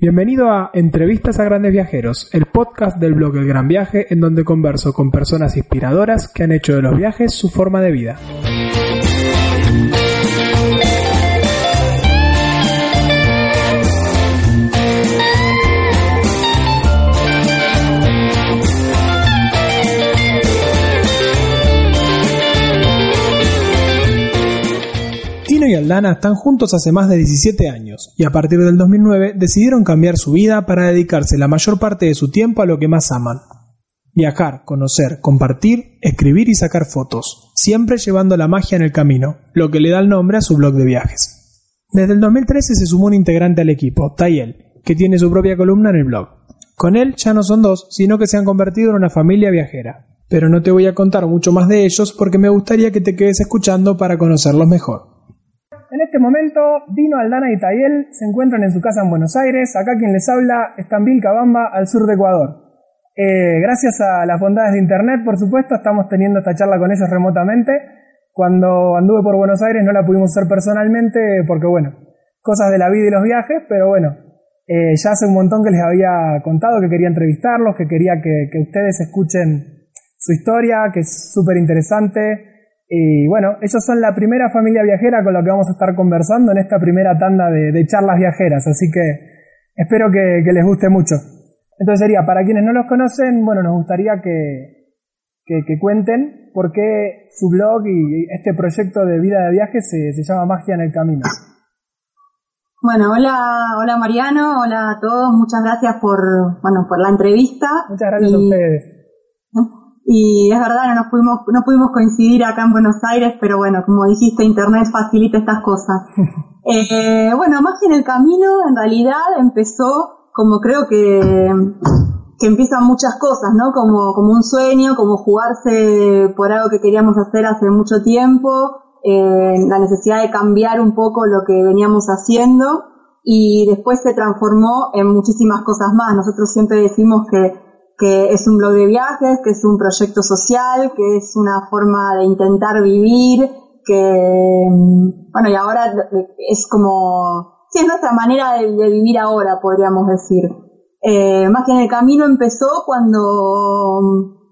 Bienvenido a Entrevistas a Grandes Viajeros, el podcast del blog El Gran Viaje, en donde converso con personas inspiradoras que han hecho de los viajes su forma de vida. Y Aldana están juntos hace más de 17 años y a partir del 2009 decidieron cambiar su vida para dedicarse la mayor parte de su tiempo a lo que más aman. Viajar, conocer, compartir, escribir y sacar fotos, siempre llevando la magia en el camino, lo que le da el nombre a su blog de viajes. Desde el 2013 se sumó un integrante al equipo, Tayel, que tiene su propia columna en el blog. Con él ya no son dos, sino que se han convertido en una familia viajera. Pero no te voy a contar mucho más de ellos porque me gustaría que te quedes escuchando para conocerlos mejor. En este momento, Dino, Aldana y Tayel se encuentran en su casa en Buenos Aires. Acá quien les habla está en Vilcabamba, al sur de Ecuador. Eh, gracias a las bondades de Internet, por supuesto, estamos teniendo esta charla con ellos remotamente. Cuando anduve por Buenos Aires no la pudimos hacer personalmente porque, bueno, cosas de la vida y los viajes, pero bueno, eh, ya hace un montón que les había contado que quería entrevistarlos, que quería que, que ustedes escuchen su historia, que es súper interesante. Y bueno, ellos son la primera familia viajera con la que vamos a estar conversando en esta primera tanda de, de charlas viajeras, así que espero que, que, les guste mucho. Entonces sería, para quienes no los conocen, bueno, nos gustaría que, que, que cuenten por qué su blog y este proyecto de vida de viaje se, se llama Magia en el Camino. Bueno, hola, hola Mariano, hola a todos, muchas gracias por, bueno, por la entrevista. Muchas gracias y... a ustedes y es verdad, no nos pudimos, no pudimos coincidir acá en Buenos Aires, pero bueno, como dijiste, Internet facilita estas cosas. eh, bueno, más que en el camino, en realidad empezó como creo que, que empiezan muchas cosas, ¿no? Como, como un sueño, como jugarse por algo que queríamos hacer hace mucho tiempo, eh, la necesidad de cambiar un poco lo que veníamos haciendo y después se transformó en muchísimas cosas más. Nosotros siempre decimos que que es un blog de viajes, que es un proyecto social, que es una forma de intentar vivir, que, bueno, y ahora es como, sí, es nuestra manera de, de vivir ahora, podríamos decir. Eh, más que en el camino empezó cuando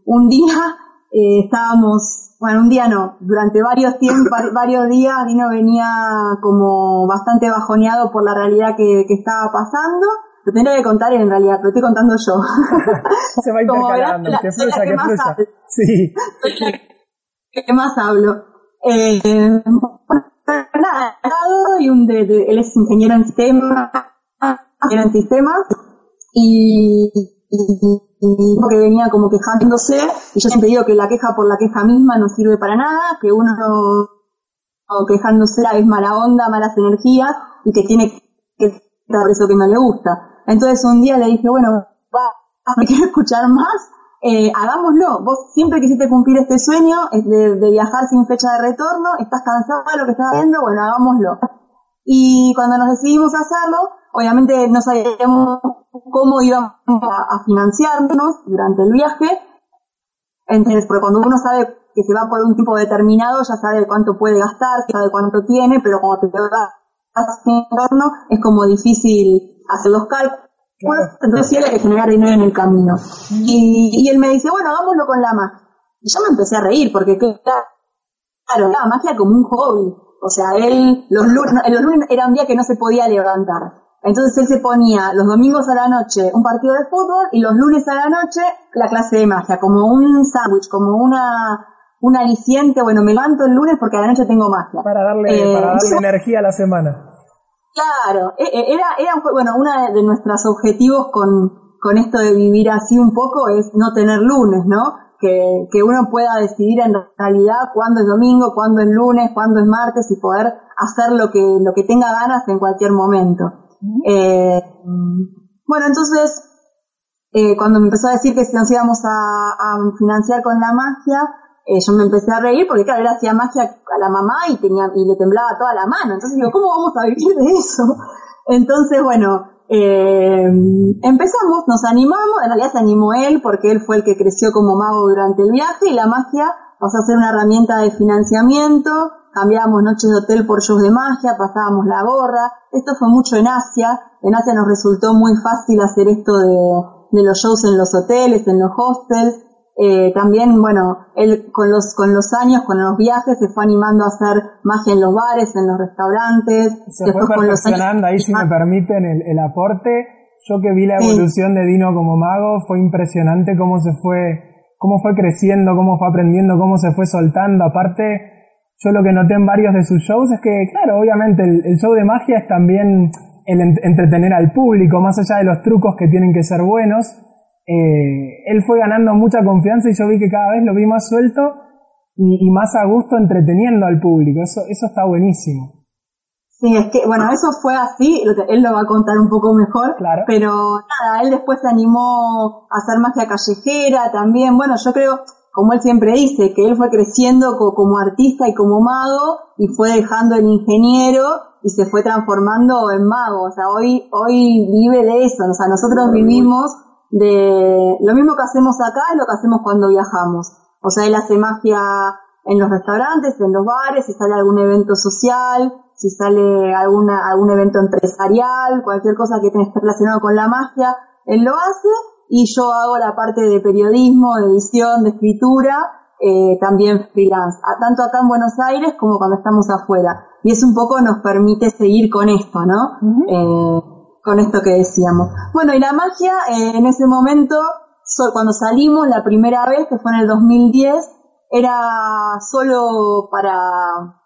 un día eh, estábamos, bueno, un día no, durante varios tiempos, varios días Dino venía como bastante bajoneado por la realidad que, que estaba pasando lo tendría que contar en realidad, pero estoy contando yo. Se va intercalando, que fluya, que fluya. Sí. ¿Qué más hablo? Eh, nada, y un de, de, él es ingeniero en sistemas, ingeniero en sistemas, y, y, y que venía como quejándose, y yo siempre digo que la queja por la queja misma no sirve para nada, que uno quejándose es mala onda, malas energías, y que tiene que por eso que no le gusta. Entonces un día le dije, bueno, va, me quiero escuchar más, eh, hagámoslo. Vos siempre quisiste cumplir este sueño de, de, viajar sin fecha de retorno, estás cansado de lo que estás haciendo, bueno, hagámoslo. Y cuando nos decidimos hacerlo, obviamente no sabíamos cómo íbamos a, a financiarnos durante el viaje. Entonces, porque cuando uno sabe que se va por un tipo determinado, ya sabe cuánto puede gastar, sabe cuánto tiene, pero cuando te vas sin retorno, es como difícil hacer los cálculos, claro. entonces sí había que generar dinero en el camino. Y, y, él me dice, bueno, hagámoslo con la magia. Y yo me empecé a reír, porque claro, la magia como un hobby. O sea, él, los lunes, los lunes era un día que no se podía levantar. Entonces él se ponía los domingos a la noche un partido de fútbol y los lunes a la noche la clase de magia, como un sándwich, como una, un aliciente, bueno, me levanto el lunes porque a la noche tengo magia. Para darle, eh, para darle energía a la semana. Claro, era, era bueno, uno de nuestros objetivos con, con esto de vivir así un poco es no tener lunes, ¿no? Que, que uno pueda decidir en realidad cuándo es domingo, cuándo es lunes, cuándo es martes y poder hacer lo que, lo que tenga ganas en cualquier momento. Eh, bueno, entonces, eh, cuando me empezó a decir que nos íbamos a, a financiar con la magia, yo me empecé a reír porque claro, él hacía magia a la mamá y tenía, y le temblaba toda la mano. Entonces digo, ¿cómo vamos a vivir de eso? Entonces, bueno, eh, empezamos, nos animamos, en realidad se animó él porque él fue el que creció como mago durante el viaje y la magia pasó a ser una herramienta de financiamiento, cambiábamos noches de hotel por shows de magia, pasábamos la gorra. Esto fue mucho en Asia. En Asia nos resultó muy fácil hacer esto de, los shows en los hoteles, en los hostels. Eh, también, bueno, él con los, con los años, con los viajes, se fue animando a hacer magia en los bares, en los restaurantes. Se fue perfeccionando, ahí si me permiten el, aporte. Yo que vi la evolución de Dino como mago, fue impresionante cómo se fue, cómo fue creciendo, cómo fue aprendiendo, cómo se fue soltando. Aparte, yo lo que noté en varios de sus shows es que, claro, obviamente el, show de magia es también el entretener al público, más allá de los trucos que tienen que ser buenos. Eh, él fue ganando mucha confianza y yo vi que cada vez lo vi más suelto y, más a gusto entreteniendo al público. Eso, eso está buenísimo. Sí, es que, bueno, eso fue así, él lo va a contar un poco mejor, claro. pero nada, él después se animó a hacer magia callejera también, bueno, yo creo, como él siempre dice, que él fue creciendo como artista y como mago y fue dejando el ingeniero y se fue transformando en mago. O sea, hoy, hoy vive de eso. O sea, nosotros vivimos de lo mismo que hacemos acá es lo que hacemos cuando viajamos. O sea, él hace magia en los restaurantes, en los bares, si sale algún evento social, si sale alguna, algún evento empresarial, cualquier cosa que esté relacionado con la magia, él lo hace y yo hago la parte de periodismo, de edición, de escritura, eh, también freelance, tanto acá en Buenos Aires como cuando estamos afuera. Y eso un poco nos permite seguir con esto, ¿no? eh, con esto que decíamos. Bueno, y la magia, eh, en ese momento, cuando salimos la primera vez, que fue en el 2010, era solo para,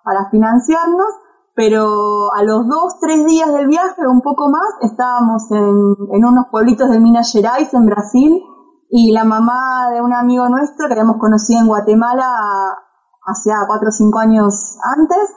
para financiarnos pero a los dos, tres días del viaje, un poco más, estábamos en, en unos pueblitos de Minas Gerais, en Brasil, y la mamá de un amigo nuestro que habíamos conocido en Guatemala hacía cuatro o cinco años antes,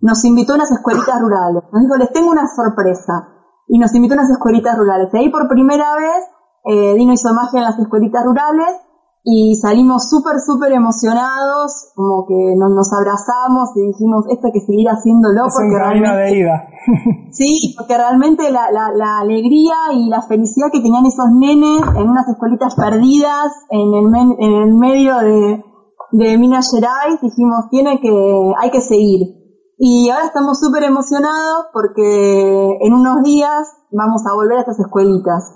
nos invitó a unas escuelitas rurales. Nos dijo, les tengo una sorpresa. Y nos invitó a unas escuelitas rurales. Y ahí por primera vez, eh, Dino hizo magia en las escuelitas rurales y salimos súper, súper emocionados, como que nos, nos, abrazamos y dijimos, esto hay que seguir haciéndolo. Es porque realmente, de ida. sí, porque realmente la, la, la, alegría y la felicidad que tenían esos nenes en unas escuelitas perdidas en el, en el medio de, de Minas Gerais, dijimos, tiene que, hay que seguir. Y ahora estamos súper emocionados porque en unos días vamos a volver a estas escuelitas.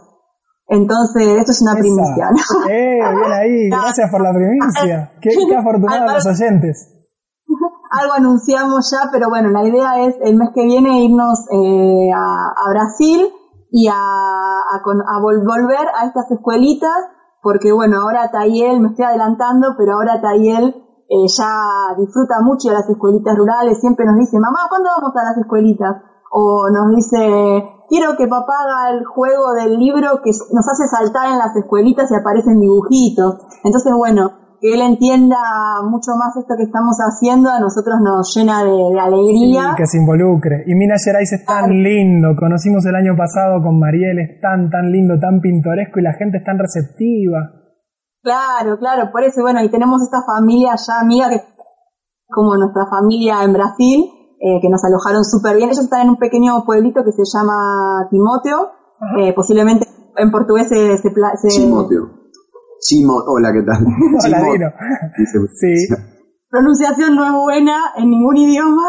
Entonces, esto es una primicia. Eh, bien ahí, gracias por la primicia. Qué, qué afortunados los oyentes. Algo anunciamos ya, pero bueno, la idea es el mes que viene irnos eh, a, Brasil y a, a, volver a estas escuelitas, porque bueno, ahora Tayel, me estoy adelantando, pero ahora Tayel eh, ya disfruta mucho de las escuelitas rurales, siempre nos dice, mamá, ¿cuándo vamos a las escuelitas? O nos dice, quiero que papá haga el juego del libro que nos hace saltar en las escuelitas y aparecen dibujitos. Entonces, bueno, que él entienda mucho más esto que estamos haciendo, a nosotros nos llena de, alegría. Sí, que se involucre. Y Minas Gerais es tan lindo, conocimos el año pasado con Mariel, es tan, tan lindo, tan pintoresco y la gente es tan receptiva. Claro, claro, por eso, bueno, y tenemos esta familia ya amiga que como nuestra familia en Brasil, eh, que nos alojaron súper bien. Ellos están en un pequeño pueblito que se llama Timoteo, eh, posiblemente en portugués se... se, Timoteo. hola, ¿qué tal? Hola, Sí. Pronunciación no es buena en ningún idioma.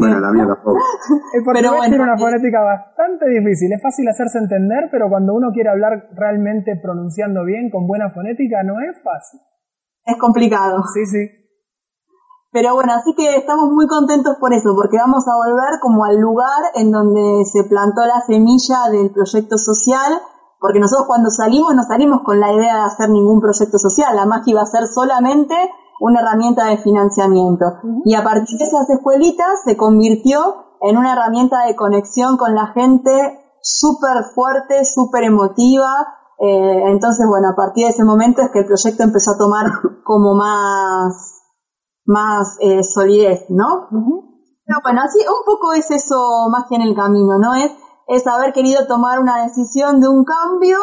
Bueno, la mía tampoco. El portugués tiene una fonética bastante difícil. Es fácil hacerse entender, pero cuando uno quiere hablar realmente pronunciando bien, con buena fonética, no es fácil. Es complicado. Sí, sí. Pero bueno, así que estamos muy contentos por eso, porque vamos a volver como al lugar en donde se plantó la semilla del proyecto social, porque nosotros cuando salimos no salimos con la idea de hacer ningún proyecto social, la magia iba a ser solamente una herramienta de financiamiento. Y a partir de esas escuelitas se convirtió en una herramienta de conexión con la gente súper fuerte, súper emotiva. Eh, entonces, bueno, a partir de ese momento es que el proyecto empezó a tomar como más más eh, solidez, ¿no? Pero bueno, así un poco es eso más que en el camino, ¿no? Es, es haber querido tomar una decisión de un cambio,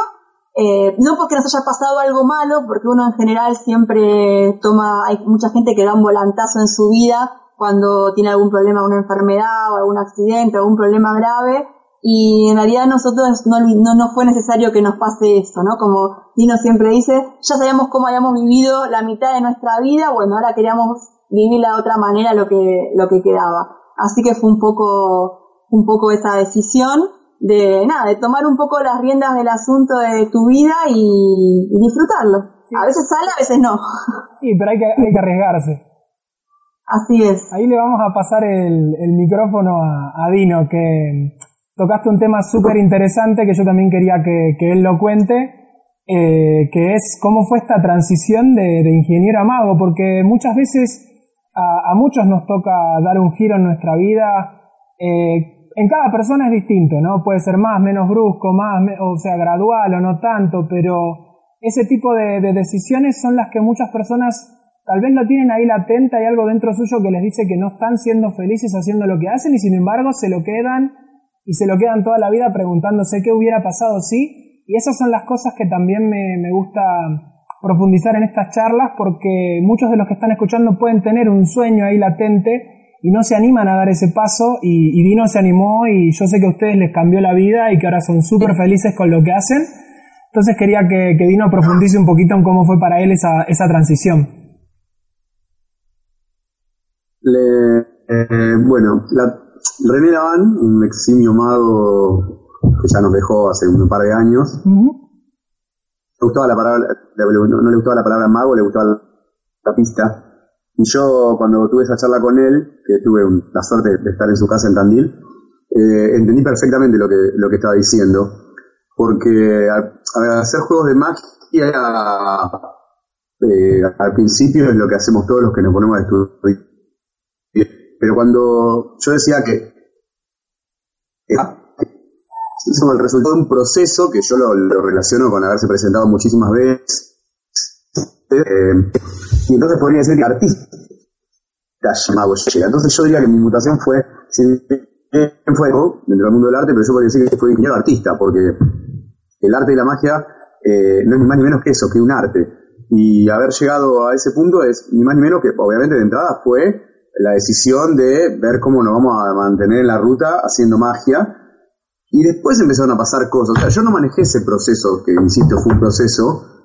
eh, no porque nos haya pasado algo malo, porque uno en general siempre toma, hay mucha gente que da un volantazo en su vida cuando tiene algún problema, una enfermedad o algún accidente, algún problema grave, y en realidad nosotros no, no, no, fue necesario que nos pase esto, ¿no? Como Dino siempre dice, ya sabíamos cómo habíamos vivido la mitad de nuestra vida, bueno, ahora queríamos vivir de otra manera lo que, lo que quedaba. Así que fue un poco, un poco esa decisión de nada, de tomar un poco las riendas del asunto de tu vida y, disfrutarlo. A veces sale, a veces no. Sí, pero hay que, hay que arriesgarse. Así es. Ahí le vamos a pasar el, el micrófono a, Dino, que tocaste un tema súper interesante que yo también quería que, que él lo cuente, eh, que es cómo fue esta transición de, de ingeniero a mago, porque muchas veces a, a, muchos nos toca dar un giro en nuestra vida. Eh, en cada persona es distinto, ¿no? Puede ser más, menos brusco, más, o sea, gradual o no tanto, pero ese tipo de, decisiones son las que muchas personas tal vez lo tienen ahí latente, hay algo dentro suyo que les dice que no están siendo felices haciendo lo que hacen y sin embargo se lo quedan y se lo quedan toda la vida preguntándose qué hubiera pasado si. Y esas son las cosas que también me, me gusta profundizar en estas charlas porque muchos de los que están escuchando pueden tener un sueño ahí latente y no se animan a dar ese paso y, Dino se animó y yo sé que a ustedes les cambió la vida y que ahora son súper felices con lo que hacen. Entonces quería que, Dino profundice un poquito en cómo fue para él esa, esa transición. Eh, bueno, la, René Laván, un eximio mago que ya nos dejó hace un par de años, gustaba la palabra, no, le gustaba la palabra mago, le gustaba la pista y yo, cuando tuve esa charla con él, que tuve la suerte de estar en su casa en Tandil, eh, entendí perfectamente lo que, lo que estaba diciendo. Porque al, hacer juegos de magia, eh, al principio es lo que hacemos todos los que nos ponemos a estudiar. Pero cuando yo decía que es el resultado de un proceso que yo lo, relaciono con haberse presentado muchísimas veces. Eh, y entonces podría decir que artista llamado llega. Entonces yo diría que mi mutación fue, si fue dentro del mundo del arte, pero yo podría decir que fue ingeniero artista, porque el arte y la magia eh, no es ni más ni menos que eso, que un arte. Y haber llegado a ese punto es ni más ni menos que, obviamente, de entrada fue la decisión de ver cómo nos vamos a mantener en la ruta haciendo magia. Y después empezaron a pasar cosas. O sea, yo no manejé ese proceso, que insisto, fue un proceso,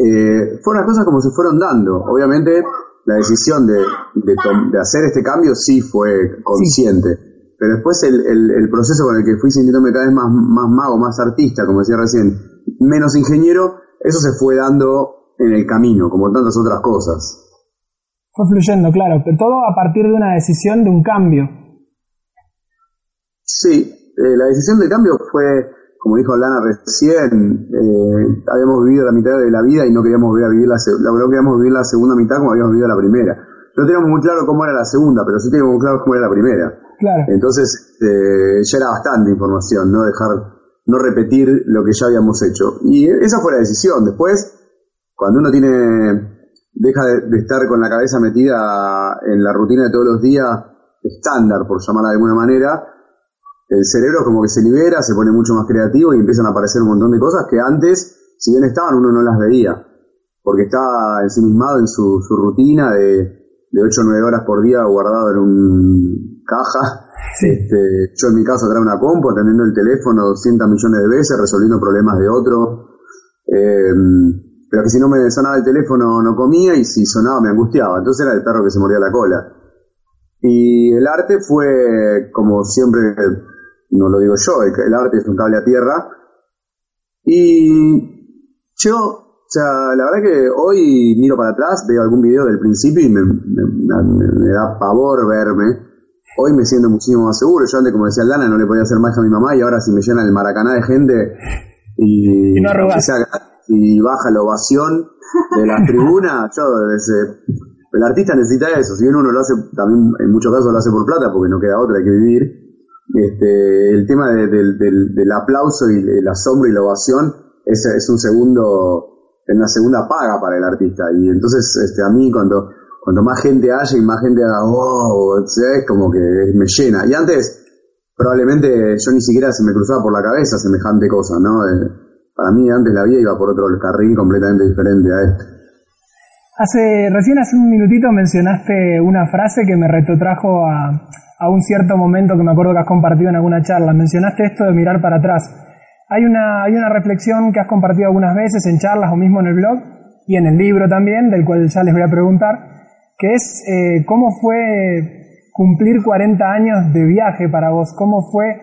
eh, fueron las cosas como se fueron dando. Obviamente, la decisión de, de, hacer este cambio sí fue consciente. Pero después el, el, proceso con el que fui sintiéndome cada vez más, más mago, más artista, como decía recién, menos ingeniero, eso se fue dando en el camino, como tantas otras cosas. Fue fluyendo, claro, pero todo a partir de una decisión de un cambio. Sí, eh, la decisión del cambio fue como dijo Lana recién, eh, habíamos vivido la mitad de la vida y no queríamos ver a vivir la, no queríamos vivir la segunda mitad como habíamos vivido la primera. No teníamos muy claro cómo era la segunda, pero sí teníamos muy claro cómo era la primera. Claro. Entonces, eh, ya era bastante información, no dejar, no repetir lo que ya habíamos hecho. Y esa fue la decisión. Después, cuando uno tiene, deja de, estar con la cabeza metida en la rutina de todos los días, estándar, por llamarla de alguna manera, el cerebro como que se libera, se pone mucho más creativo y empiezan a aparecer un montón de cosas que antes, si bien estaban, uno no las veía, porque estaba ensimismado en su, su rutina de, de 8 o 9 horas por día guardado en un caja. Este, yo en mi caso traía una compu, atendiendo el teléfono 200 millones de veces, resolviendo problemas de otro. Eh, pero que si no me sonaba el teléfono no comía y si sonaba me angustiaba. Entonces era el perro que se mordía la cola. Y el arte fue, como siempre no lo digo yo, el, arte es un cable a tierra. Y yo, o sea, la verdad que hoy miro para atrás, veo algún video del principio y me, da pavor verme. Hoy me siento muchísimo más seguro. Yo antes, como decía Lana, no le podía hacer magia a mi mamá y ahora si me llena el maracaná de gente y, y, baja la ovación de la tribuna, yo desde, el artista necesita eso. Si bien uno lo hace, también en muchos casos lo hace por plata porque no queda otra, hay que vivir este, el tema del, aplauso y el asombro y la ovación es, un segundo, es una segunda paga para el artista. Y entonces este, a mí cuando, cuando más gente haya y más gente haga, oh, es como que me llena. Y antes probablemente yo ni siquiera se me cruzaba por la cabeza semejante cosa, ¿no? Eh, para mí antes la vida iba por otro carril completamente diferente a este. Hace, recién hace un minutito mencionaste una frase que me retrotrajo a, a un cierto momento que me acuerdo que has compartido en alguna charla. Mencionaste esto de mirar para atrás. Hay una, hay una reflexión que has compartido algunas veces en charlas o mismo en el blog y en el libro también, del cual ya les voy a preguntar, que es eh, cómo fue cumplir 40 años de viaje para vos, cómo fue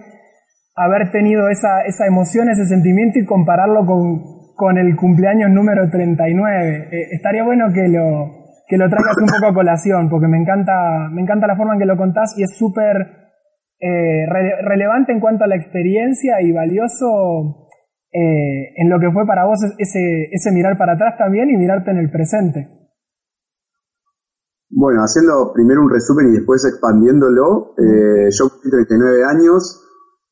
haber tenido esa, esa emoción, ese sentimiento y compararlo con, con el cumpleaños número 39. Eh, estaría bueno que lo, que lo traigas un poco a colación, porque me encanta, me encanta la forma en que lo contás y es súper eh, relevante en cuanto a la experiencia y valioso eh, en lo que fue para vos ese, ese mirar para atrás también y mirarte en el presente. Bueno, haciendo primero un resumen y después expandiéndolo, eh, yo cumplí 39 años,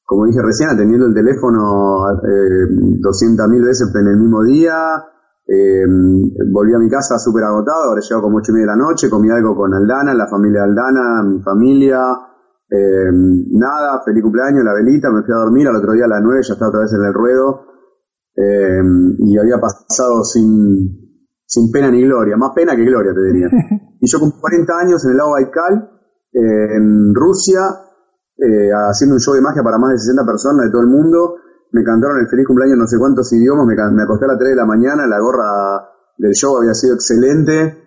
como dije recién, atendiendo el teléfono eh, 200.000 veces en el mismo día, eh, volví a mi casa súper agotado, ahora llego como ocho y media de la noche, comí algo con Aldana, la familia Aldana, mi familia, eh, nada, feliz cumpleaños, la velita, me fui a dormir, al otro día a las 9 ya estaba otra vez en el ruedo, eh, y había pasado sin, sin pena ni gloria, más pena que gloria te diría. Y yo con 40 años en el lago Baikal, en Rusia, haciendo un show de magia para más de 60 personas de todo el mundo, me cantaron el feliz cumpleaños no sé cuántos idiomas, me, me acosté a las 3 de la mañana, la gorra del show había sido excelente.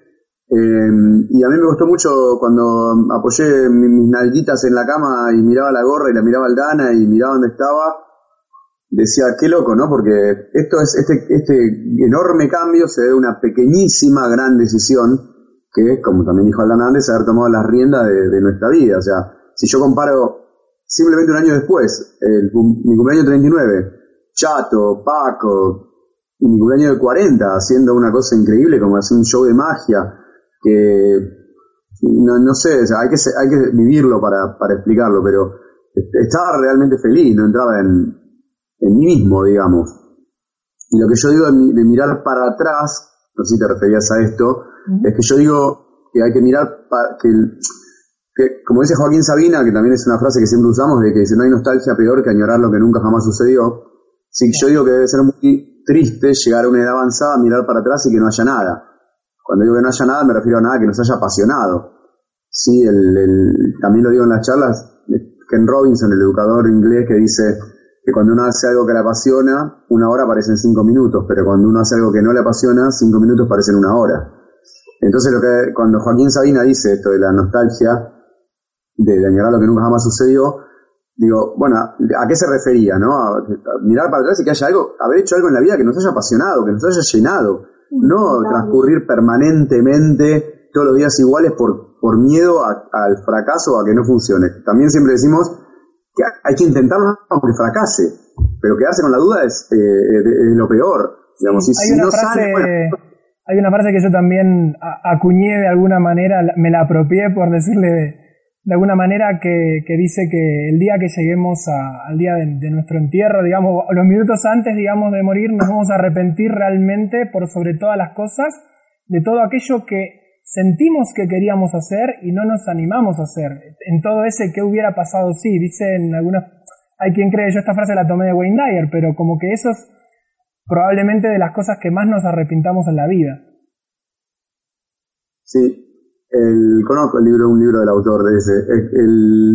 Eh, y a mí me gustó mucho cuando apoyé mis nalguitas en la cama y miraba la gorra y la miraba al Dana y miraba dónde estaba, decía, qué loco, ¿no? Porque esto es, este, este enorme cambio se debe a una pequeñísima gran decisión que es, como también dijo Aldana antes, haber tomado las riendas de, de nuestra vida. O sea, si yo comparo simplemente un año después, el, mi cumpleaños 39, Chato, Paco, y mi cumpleaños de 40, haciendo una cosa increíble como hacer un show de magia, que no, no sé, o sea, hay, que, hay que vivirlo para, para explicarlo, pero estaba realmente feliz, no entraba en, en mí mismo, digamos. Y lo que yo digo de, de mirar para atrás, no sé si te referías a esto, es que yo digo que hay que mirar, para, que como dice Joaquín Sabina, que también es una frase que siempre usamos, de que dice no hay nostalgia peor que añorar lo que nunca jamás sucedió. Sí, yo digo que debe ser muy triste llegar a una edad avanzada, mirar para atrás y que no haya nada. Cuando digo que no haya nada, me refiero a nada que nos haya apasionado. Sí, también lo digo en las charlas, Ken Robinson, el educador inglés, que dice que cuando uno hace algo que le apasiona, una hora parecen cinco minutos, pero cuando uno hace algo que no le apasiona, cinco minutos parecen una hora. Entonces, lo que, cuando Joaquín Sabina dice esto de la nostalgia, de, añorar lo que nunca jamás sucedió, digo, bueno, ¿a qué se refería? ¿no? A, mirar para atrás y que haya algo, haber hecho algo en la vida que nos haya apasionado, que nos haya llenado, no transcurrir permanentemente todos los días iguales por, por miedo al fracaso a que no funcione. También siempre decimos que hay que intentarlo aunque fracase, pero quedarse con la duda es, eh, lo peor. Digamos, hay, una frase, hay una frase que yo también acuñé de alguna manera, me la apropié por decirle de alguna manera que, que, dice que el día que lleguemos al día de, nuestro entierro, digamos, los minutos antes, digamos, de morir, nos vamos a arrepentir realmente por sobre todas las cosas de todo aquello que sentimos que queríamos hacer y no nos animamos a hacer. En todo ese que hubiera pasado, sí, dicen algunas, hay quien cree, yo esta frase la tomé de Wayne Dyer, pero como que eso es probablemente de las cosas que más nos arrepintamos en la vida. Sí, el, conozco el libro, un libro del autor de ese. El,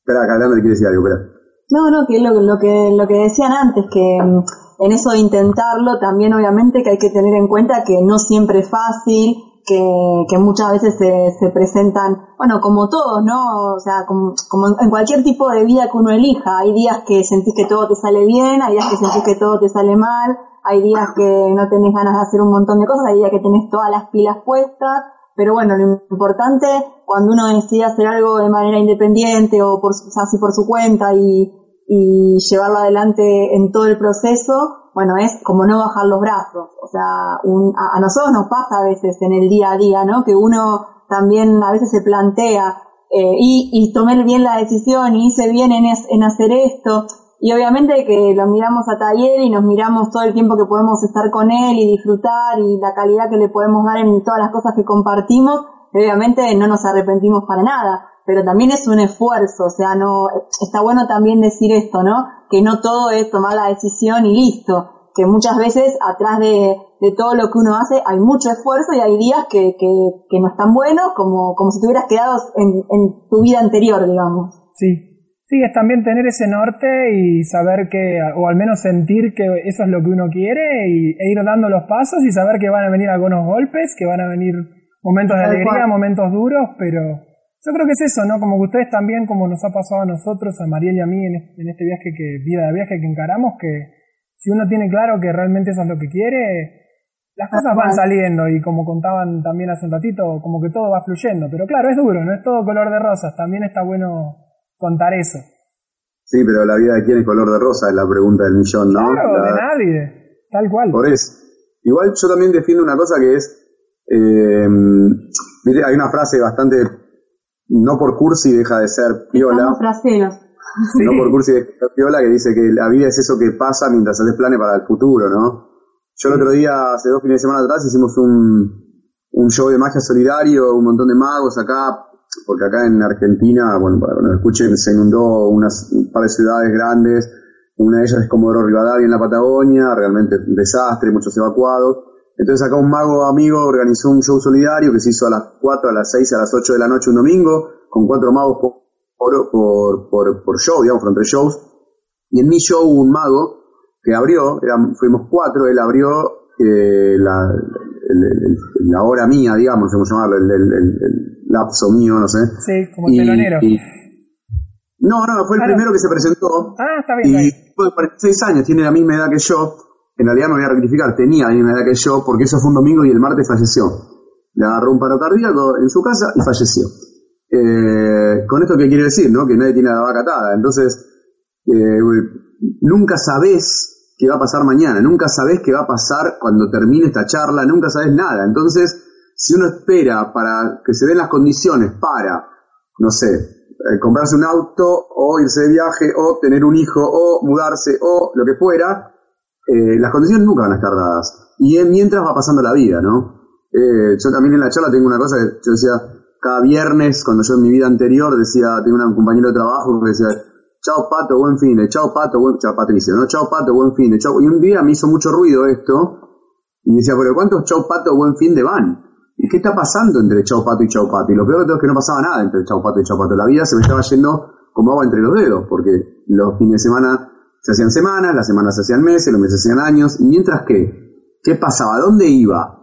espera, acá me decir algo, espera. No, no, que lo, lo, que lo que decían antes, que mm, en eso de intentarlo también obviamente que hay que tener en cuenta que no siempre es fácil, que, que muchas veces se, se presentan, bueno, como todos, ¿no? O sea, como, como en cualquier tipo de vida que uno elija, hay días que sentís que todo te sale bien, hay días que sentís que todo te sale mal, hay días que no tenés ganas de hacer un montón de cosas, hay días que tenés todas las pilas puestas, pero bueno, lo importante cuando uno decide hacer algo de manera independiente o por, así por su cuenta y, llevarlo adelante en todo el proceso, bueno, es como no bajar los brazos. O sea, a, nosotros nos pasa a veces en el día a día, ¿no? Que uno también a veces se plantea eh, y, y tomé bien la decisión y hice bien en, en hacer esto y obviamente que lo miramos a taller y nos miramos todo el tiempo que podemos estar con él y disfrutar y la calidad que le podemos dar en todas las cosas que compartimos, obviamente no nos arrepentimos para nada, pero también es un esfuerzo, o sea, no, está bueno también decir esto, ¿no? Que no todo es tomar la decisión y listo, que muchas veces atrás de, de todo lo que uno hace hay mucho esfuerzo y hay días que, que, no están buenos como, como si te hubieras quedado en, en tu vida anterior, digamos. Sí, Sí, es también tener ese norte y saber que, o al menos sentir que eso es lo que uno quiere y, e ir dando los pasos y saber que van a venir algunos golpes, que van a venir Momentos de alegría, momentos duros, pero yo creo que es eso, ¿no? Como que ustedes también, como nos ha pasado a nosotros, a Mariel y a mí en este viaje que, vida de viaje que encaramos, que si uno tiene claro que realmente eso es lo que quiere, las cosas van saliendo y como contaban también hace un ratito, como que todo va fluyendo. Pero claro, es duro, no es todo color de rosas, también está bueno contar eso. Sí, pero la vida de quién es color de rosa es la pregunta del millón, ¿no? Claro, de nadie, tal cual. Por eso. Igual yo también defiendo una cosa que es, eh, hay una frase bastante, no por cursi deja de ser piola. No por cursi deja de ser piola, que dice que la vida es eso que pasa mientras haces planes para el futuro, ¿no? Yo el otro día, hace dos fines de semana atrás, hicimos un, un show de magia solidario, un montón de magos acá, porque acá en Argentina, bueno, escuchen, se inundó unas, un par de ciudades grandes, una de ellas es Comodoro Rivadavia en la Patagonia, realmente un desastre, muchos evacuados. Entonces acá un mago amigo organizó un show solidario que se hizo a las 4, a las 6, a las 8 de la noche un domingo, con cuatro magos por, por, por, show, digamos, fueron shows. Y en mi show un mago que abrió, fuimos cuatro, él abrió eh, la, la hora mía, digamos, cómo llamarlo, el, lapso mío, no sé. Sí, como telonero. no, no, fue el primero que se presentó. Ah, está bien. Y de 46 años, tiene la misma edad que yo. En realidad me voy a rectificar, tenía la misma edad que yo, porque eso fue un domingo y el martes falleció. Le agarró un paro cardíaco en su casa y falleció. Eh, con esto, ¿qué quiere decir? no Que nadie tiene la vaca atada. Entonces, eh, nunca sabés qué va a pasar mañana, nunca sabés qué va a pasar cuando termine esta charla, nunca sabés nada. Entonces, si uno espera para que se den las condiciones para, no sé, eh, comprarse un auto o irse de viaje o tener un hijo o mudarse o lo que fuera, eh, las condiciones nunca van a estar dadas. Y mientras va pasando la vida, ¿no? Eh, yo también en la charla tengo una cosa que yo decía, cada viernes, cuando yo en mi vida anterior decía, tengo un compañero de trabajo que decía, chao pato, buen fin de, chao pato, buen, chao Patricio, ¿no? Chao pato, buen fin de, chao. Y un día me hizo mucho ruido esto, y decía, pero ¿cuántos chao pato, buen fin de van? ¿Y qué está pasando entre chao pato y chao pato? Y lo peor de todo es que no pasaba nada entre chao pato y chao pato. La vida se me estaba yendo como agua entre los dedos, porque los fines de semana se hacían semanas, las semanas se hacían meses, los meses se hacían años, y mientras que, ¿qué pasaba? ¿Dónde iba?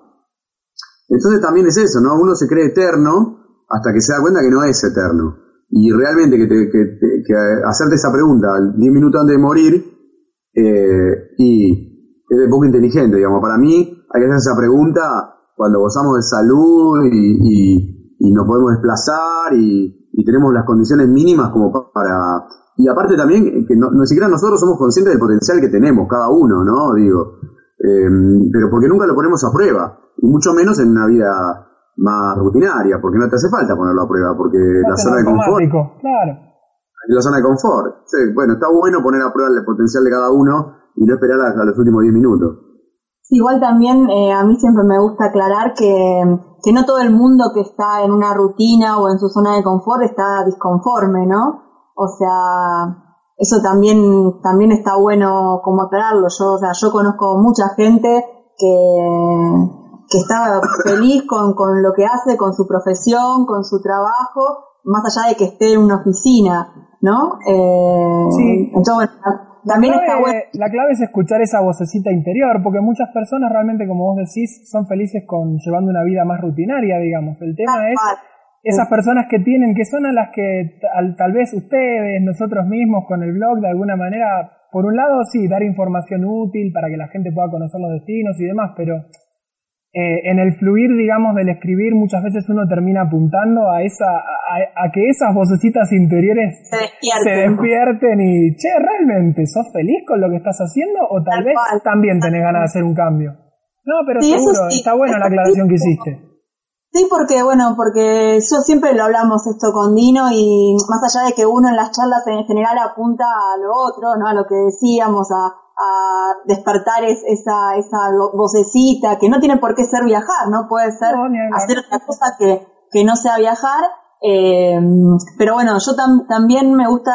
Entonces también es eso, ¿no? Uno se cree eterno hasta que se da cuenta que no es eterno. Y realmente que, te, que, hacerte esa pregunta 10 minutos antes de morir, eh, y es de poco inteligente, digamos. Para mí hay que hacer esa pregunta cuando gozamos de salud y, y, nos podemos desplazar y, y, tenemos las condiciones mínimas como para... Y aparte también que no, ni siquiera nosotros somos conscientes del potencial que tenemos, cada uno, ¿no? Digo, eh, pero porque nunca lo ponemos a prueba, y mucho menos en una vida más rutinaria, porque no te hace falta ponerlo a prueba, porque la zona de confort. Claro. La zona de confort. bueno, está bueno poner a prueba el potencial de cada uno y no esperar hasta los últimos 10 minutos. igual también eh, a mí siempre me gusta aclarar que, que no todo el mundo que está en una rutina o en su zona de confort está disconforme, ¿no? O sea, eso también, también está bueno como aclararlo. Yo, o sea, yo conozco mucha gente que, que está feliz con, con lo que hace, con su profesión, con su trabajo, más allá de que esté en una oficina, ¿no? Eh, sí. Entonces, también la clave, está bueno. La clave es escuchar esa vocecita interior, porque muchas personas realmente, como vos decís, son felices con llevando una vida más rutinaria, digamos. El tema es esas personas que tienen, que son a las que tal, tal vez ustedes, nosotros mismos con el blog, de alguna manera, por un lado, sí, dar información útil para que la gente pueda conocer los destinos y demás, pero eh, en el fluir, digamos, del escribir, muchas veces uno termina apuntando a esa, a, que esas vocecitas interiores se despierten. y, che, ¿realmente sos feliz con lo que estás haciendo? O tal, vez también tenés ganas de hacer un cambio. No, pero seguro, está buena la aclaración que hiciste. Sí, porque, bueno, porque yo siempre lo hablamos esto con Dino y más allá de que uno en las charlas en general apunta a lo otro, ¿no? A lo que decíamos, a, a despertar esa, esa vocecita, que no tiene por qué ser viajar, ¿no? Puede ser hacer otra cosa que, que no sea viajar. Eh, pero bueno, yo también me gusta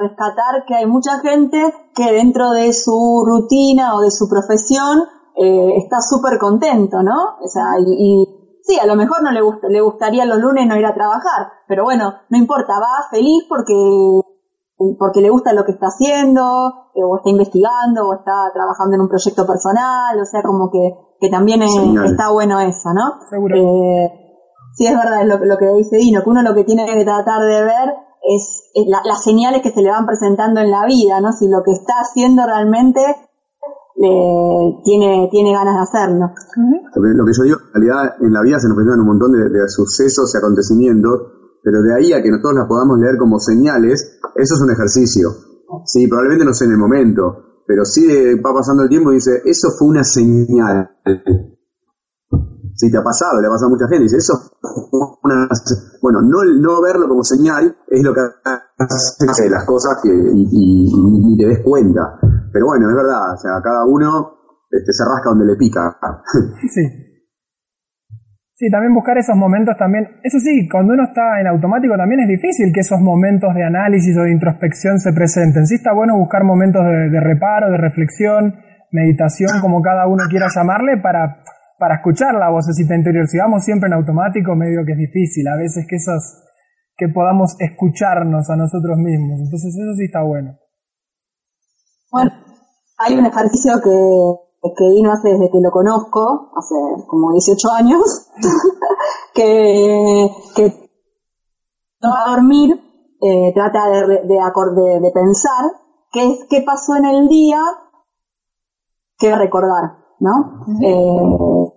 rescatar que hay mucha gente que dentro de su rutina o de su profesión eh, está súper contento, ¿no? O sea, y, y, sí, a lo mejor no le, gusta, le gustaría los lunes no ir a trabajar, pero bueno, no importa, va feliz porque porque le gusta lo que está haciendo, o está investigando, o está trabajando en un proyecto personal, o sea, como que, que también está bueno eso, ¿no? Seguro. Eh, sí es verdad lo, lo que dice Dino, que uno lo que tiene que tratar de ver es, las señales que se le van presentando en la vida, ¿no? Si lo que está haciendo realmente tiene, tiene ganas de hacerlo. Lo que yo digo, en realidad en la vida se nos presentan un montón de, sucesos y acontecimientos, pero de ahí a que nosotros las podamos leer como señales, eso es un ejercicio. Sí, probablemente no sé en el momento, pero sí va pasando el tiempo y dice, eso fue una señal. Si te ha pasado, le ha pasado a mucha gente, dice, eso una, bueno, no, no verlo como señal es lo que hace las cosas que, y, te des cuenta. Pero bueno, es verdad, o sea, cada uno este, se rasca donde le pica. sí. Sí, también buscar esos momentos también. Eso sí, cuando uno está en automático también es difícil que esos momentos de análisis o de introspección se presenten. Sí está bueno buscar momentos de, reparo, de reflexión, meditación, como cada uno quiera llamarle, para para escuchar la vocecita interior. Si vamos siempre en automático, medio que es difícil. A veces que esos, que podamos escucharnos a nosotros mismos. Entonces eso sí está bueno. Bueno, hay un ejercicio que, que vino hace desde que lo conozco, hace como 18 años, que, que no va a dormir, eh, trata de, de, de, pensar qué, qué pasó en el día que recordar. ¿no? Eh,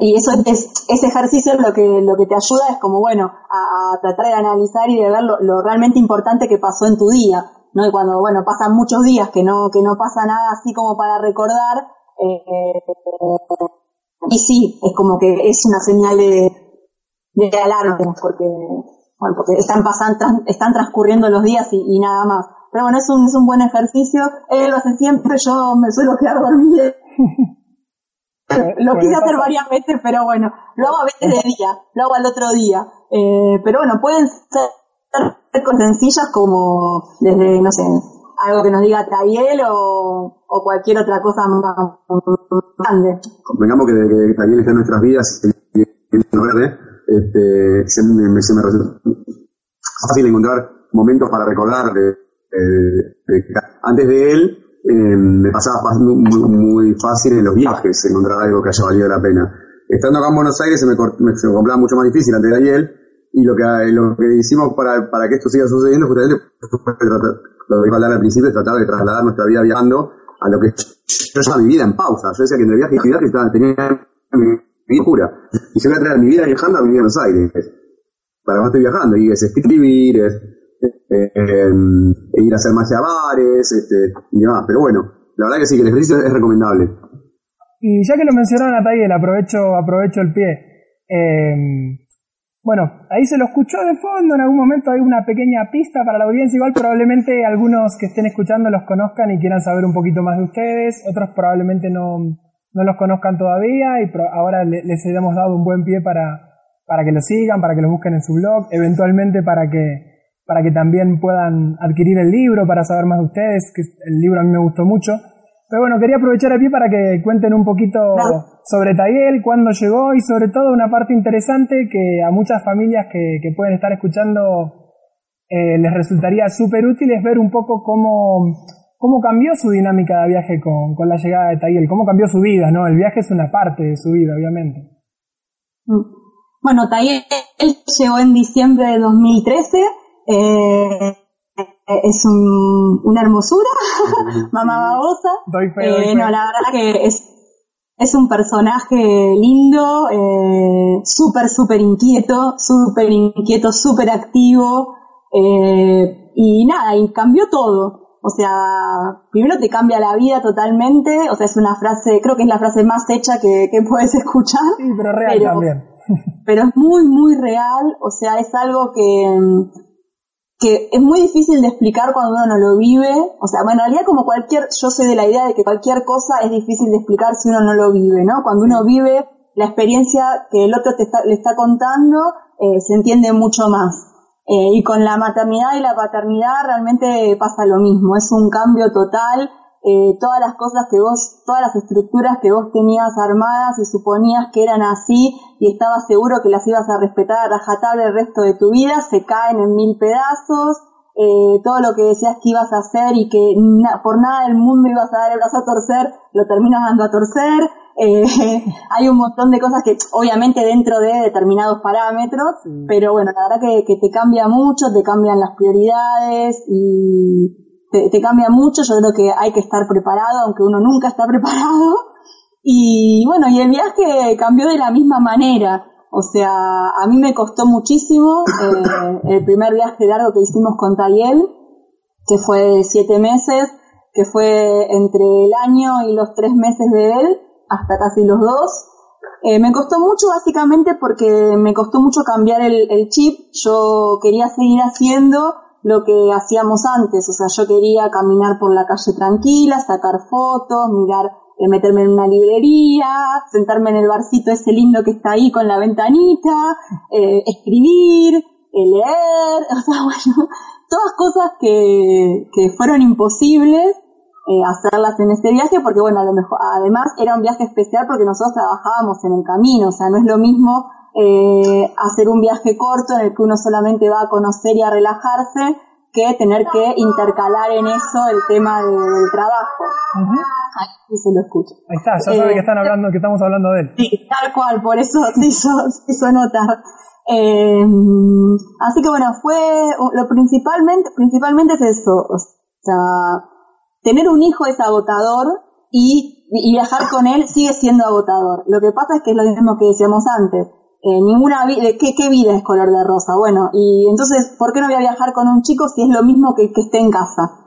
y eso es, ese ejercicio lo que, lo que te ayuda es como, bueno, a, tratar de analizar y de ver lo, realmente importante que pasó en tu día, ¿no? Y cuando, bueno, pasan muchos días que no, que no pasa nada así como para recordar, eh, y sí, es como que es una señal de, de alarma, porque, bueno, porque están pasando, están transcurriendo los días y, nada más. Pero bueno, es un, es un buen ejercicio, él lo hace siempre, yo me suelo quedar dormida lo quise hacer varias veces, pero bueno, lo hago a veces de día, lo hago al otro día. Eh, pero bueno, pueden ser cosas sencillas como desde, no sé, algo que nos diga Tayel o, cualquier otra cosa más grande. Convengamos que, que Tayel está en nuestras vidas y verde, este, se, me, se me resulta fácil encontrar momentos para recordar de, antes de él eh, me pasaba muy, fácil en los viajes encontrar algo que haya valido la pena. Estando acá en Buenos Aires se me, me, se me mucho más difícil antes de ayer y lo que, lo que hicimos para, para que esto siga sucediendo justamente lo que iba a hablar al principio es tratar de trasladar nuestra vida viajando a lo que yo llamo mi vida en pausa. Yo decía que en el viaje y estaba, tenía mi vida pura. Y yo voy a traer mi vida viajando a mi vida en Buenos Aires. Para cuando estoy viajando, y es escribir, es eh, ir a hacer magia bares este, y demás. Pero bueno, la verdad que sí, que el ejercicio es recomendable. Y ya que lo mencionaron a Tayel, aprovecho, aprovecho el pie. Em, bueno, ahí se lo escuchó de fondo, en algún momento hay una pequeña pista para la audiencia, igual probablemente algunos que estén escuchando los conozcan y quieran saber un poquito más de ustedes, otros probablemente no, no los conozcan todavía y ahora les hemos dado un buen pie para, para que lo sigan, para que lo busquen en su blog, eventualmente para que para que también puedan adquirir el libro, para saber más de ustedes, que el libro a mí me gustó mucho. Pero bueno, quería aprovechar aquí para que cuenten un poquito sobre Tayel, cuándo llegó y sobre todo una parte interesante que a muchas familias que, pueden estar escuchando eh, les resultaría súper útil es ver un poco cómo, cómo cambió su dinámica de viaje con, con la llegada de Tayel, cómo cambió su vida, ¿no? El viaje es una parte de su vida, obviamente. Mm. Bueno, Tayel llegó en diciembre de 2013 eh, es un, una hermosura, mamá babosa. Eh, no, la verdad que es, es un personaje lindo, eh, súper, súper inquieto, súper inquieto, súper activo, eh, y nada, y cambió todo. O sea, primero te cambia la vida totalmente, o sea, es una frase, creo que es la frase más hecha que, que puedes escuchar. Sí, pero real también. pero es muy, muy real, o sea, es algo que, que es muy difícil de explicar cuando uno no lo vive. O sea, bueno, en realidad como cualquier, yo sé de la idea de que cualquier cosa es difícil de explicar si uno no lo vive, ¿no? Cuando uno vive la experiencia que el otro te está, le está contando, eh, se entiende mucho más. Eh, y con la maternidad y la paternidad realmente pasa lo mismo, es un cambio total eh, todas las cosas que vos, todas las estructuras que vos tenías armadas y suponías que eran así y estabas seguro que las ibas a respetar a rajatabla el resto de tu vida, se caen en mil pedazos, eh, todo lo que decías que ibas a hacer y que por nada del mundo ibas a dar el brazo a torcer, lo terminas dando a torcer, eh, hay un montón de cosas que obviamente dentro de determinados parámetros, pero bueno, la verdad que, que, te cambia mucho, te cambian las prioridades y te, cambia mucho, yo creo que hay que estar preparado, aunque uno nunca está preparado. Y bueno, y el viaje cambió de la misma manera. O sea, a mí me costó muchísimo eh, el primer viaje largo que hicimos con Tayel, que fue siete meses, que fue entre el año y los tres meses de él, hasta casi los dos. Eh, me costó mucho básicamente porque me costó mucho cambiar el, chip. Yo quería seguir haciendo lo que hacíamos antes, o sea, yo quería caminar por la calle tranquila, sacar fotos, mirar eh, meterme en una librería, sentarme en el barcito ese lindo que está ahí con la ventanita, eh, escribir, eh, leer, o sea, bueno, todas cosas que, que fueron imposibles hacerlas en este viaje porque bueno, a lo mejor, además era un viaje especial porque nosotros trabajábamos en el camino, o sea, no es lo mismo hacer un viaje corto en el que uno solamente va a conocer y a relajarse que tener que intercalar en eso el tema del trabajo. Ahí se lo escucho. Ahí está, ya sabe que están hablando, que estamos hablando de él. Sí, tal cual, por eso se hizo, se hizo notar. Eh, así que bueno, fue lo principalmente, principalmente es eso, o sea, tener un hijo es agotador y, y viajar con él sigue siendo agotador. Lo que pasa es que es lo mismo que decíamos antes eh, ninguna vida, ¿qué, ¿qué, vida es color de rosa? Bueno, y entonces, ¿por qué no voy a viajar con un chico si es lo mismo que, que esté en casa?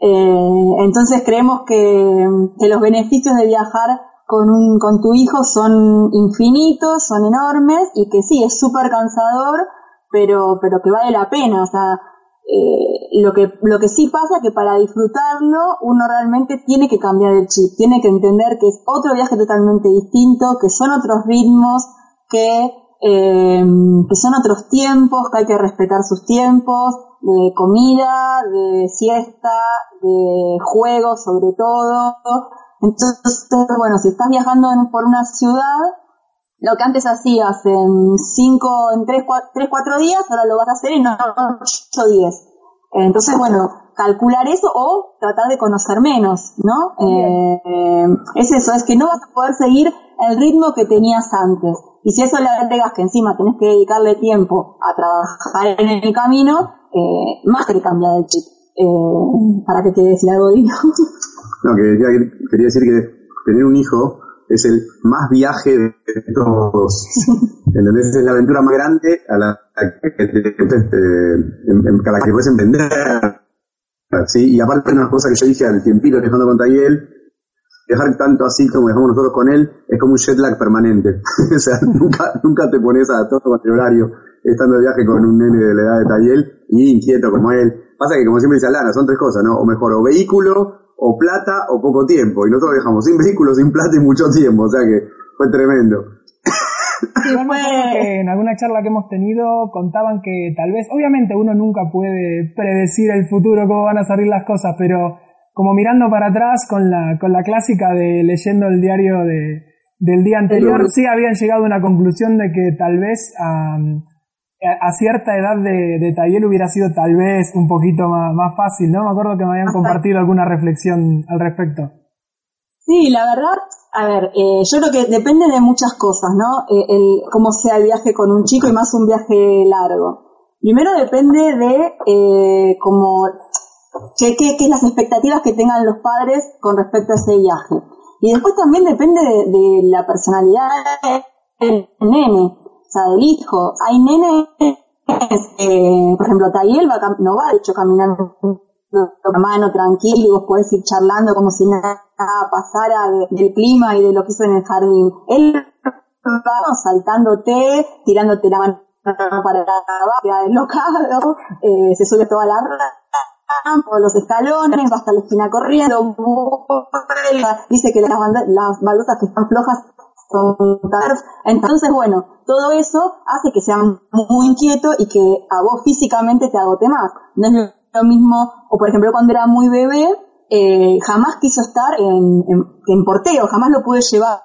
Eh, entonces creemos que, que, los beneficios de viajar con, un, con tu hijo son infinitos, son enormes y que sí, es súper cansador, pero, pero que vale la pena. O sea, eh, lo, que, lo que sí pasa es que para disfrutarlo uno realmente tiene que cambiar el chip, tiene que entender que es otro viaje totalmente distinto, que son otros ritmos, que, eh, que son otros tiempos, que hay que respetar sus tiempos, de comida, de siesta, de juegos sobre todo. Entonces, bueno, si estás viajando por una ciudad, lo que antes hacías en cinco, en tres, cuatro, tres, cuatro días, ahora lo vas a hacer en ocho días. Entonces, bueno, calcular eso o tratar de conocer menos, ¿no? Eh, es eso, es que no vas a poder seguir el ritmo que tenías antes. Y si eso le agregas que encima tenés que dedicarle tiempo a trabajar en el camino, eh, más que cambiar el chip. Eh, para que te decir algo, Dino. No, que quería decir que tener un hijo es el más viaje de todos. ¿Entendés? Es la aventura más grande a la, que, puedes emprender. ¿sí? Y aparte una cosa que yo dije al tiempito dejando con Tayel, viajar tanto así como dejamos nosotros con él es como un jet lag permanente. o sea, nunca, nunca te pones a todo con el horario estando de viaje con un nene de la edad de Tayel y inquieto como él. Pasa que como siempre dice Alana, son tres cosas, ¿no? O mejor, o vehículo, o plata, o poco tiempo. Y nosotros viajamos sin vehículo, sin plata y mucho tiempo. O sea que fue tremendo. en alguna charla que hemos tenido contaban que tal vez, obviamente uno nunca puede predecir el futuro, cómo van a salir las cosas, pero como mirando para atrás con la, con la clásica de leyendo el diario de, del día anterior, sí habían llegado a una conclusión de que tal vez a, a cierta edad de, de Tayel hubiera sido tal vez un poquito más, más fácil, ¿no? Me acuerdo que me habían compartido alguna reflexión al respecto. Sí, la verdad, a ver, eh, yo creo que depende de muchas cosas, ¿no? Eh, el, cómo sea el viaje con un chico y más un viaje largo. Primero depende de eh, como qué, qué, qué las expectativas que tengan los padres con respecto a ese viaje. Y después también depende de, de la personalidad del nene, o sea, del hijo. Hay nenes, eh, por ejemplo, Tayel va, no va de hecho caminando la mano tranquilo y vos podés ir charlando como si nada pasara del clima y de lo que hizo en el jardín. Él va saltándote, tirándote la mano para abajo, deslocado, eh, se sube toda la por los escalones, va hasta la esquina corriendo, dice que las, las baldosas que están flojas son entonces bueno, todo eso hace que sea muy inquieto y que a vos físicamente te agote más. No es lo mismo, o por ejemplo cuando era muy bebé, eh, jamás quiso estar en, en, porteo, jamás lo pude llevar,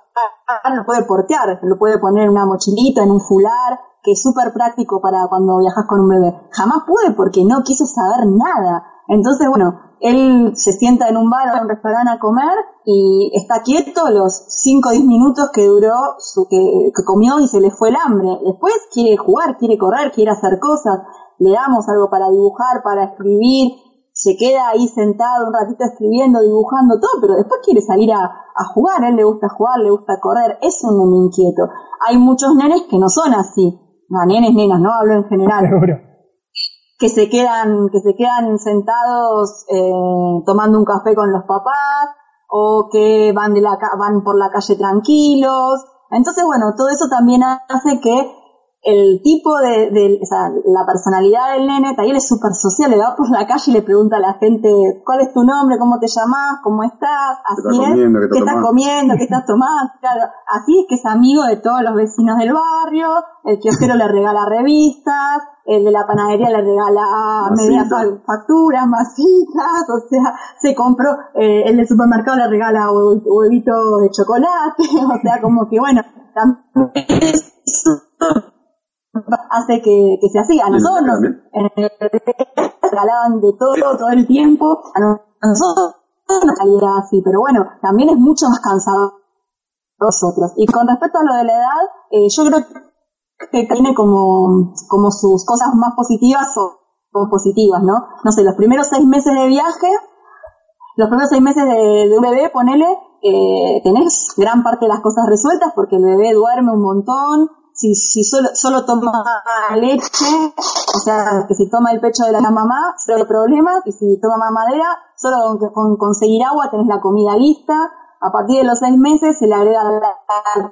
lo puede portear, lo puede poner en una mochilita, en un fular, que es súper práctico para cuando viajas con un bebé. Jamás pude porque no quiso saber nada. Entonces, bueno, él se sienta en un bar o en un restaurante a comer y está quieto los 5 o 10 minutos que duró, su, que, comió y se le fue el hambre. Después quiere jugar, quiere correr, quiere hacer cosas. Le damos algo para dibujar, para escribir, se queda ahí sentado un ratito escribiendo, dibujando todo, pero después quiere salir a, jugar, él le gusta jugar, le gusta correr, es un nene inquieto. Hay muchos nenes que no son así, nenes, nenas, no hablo en general. Que se quedan, que se quedan sentados eh, tomando un café con los papás, o que van de la van por la calle tranquilos. Entonces, bueno, todo eso también hace que el tipo de, de o sea, la personalidad del nene, también es súper social, le va por la calle y le pregunta a la gente, ¿cuál es tu nombre? ¿Cómo te llamas? ¿Cómo estás? Así ¿Qué es, comiendo? ¿Qué ¿qué estás estás comiendo? ¿Qué estás tomando? Claro, así es que es amigo de todos los vecinos del barrio, el kiosquero le regala revistas, el de la panadería le regala media facturas, masitas, o sea, se compró, eh, el del supermercado le regala hue- huevitos de chocolate, o sea, como que bueno, también hace que, que sea así. A nosotros también. eh, regalaban de todo, todo el tiempo, a no- a nosotros nos salía así, pero bueno, también es mucho más cansado nosotros. Y con respecto a lo de la edad, eh, yo creo que tiene como, como sus cosas más positivas o, positivas, ¿no? No sé, los primeros seis meses de viaje, los primeros seis meses de, un bebé, ponele, eh, tenés gran parte de las cosas resueltas porque el bebé duerme un montón, si, si solo, solo toma leche, o sea, que si toma el pecho de la mamá, cero problemas, y si toma mamadera, solo con, con conseguir agua tenés la comida lista, a partir de los seis meses se le agrega la, la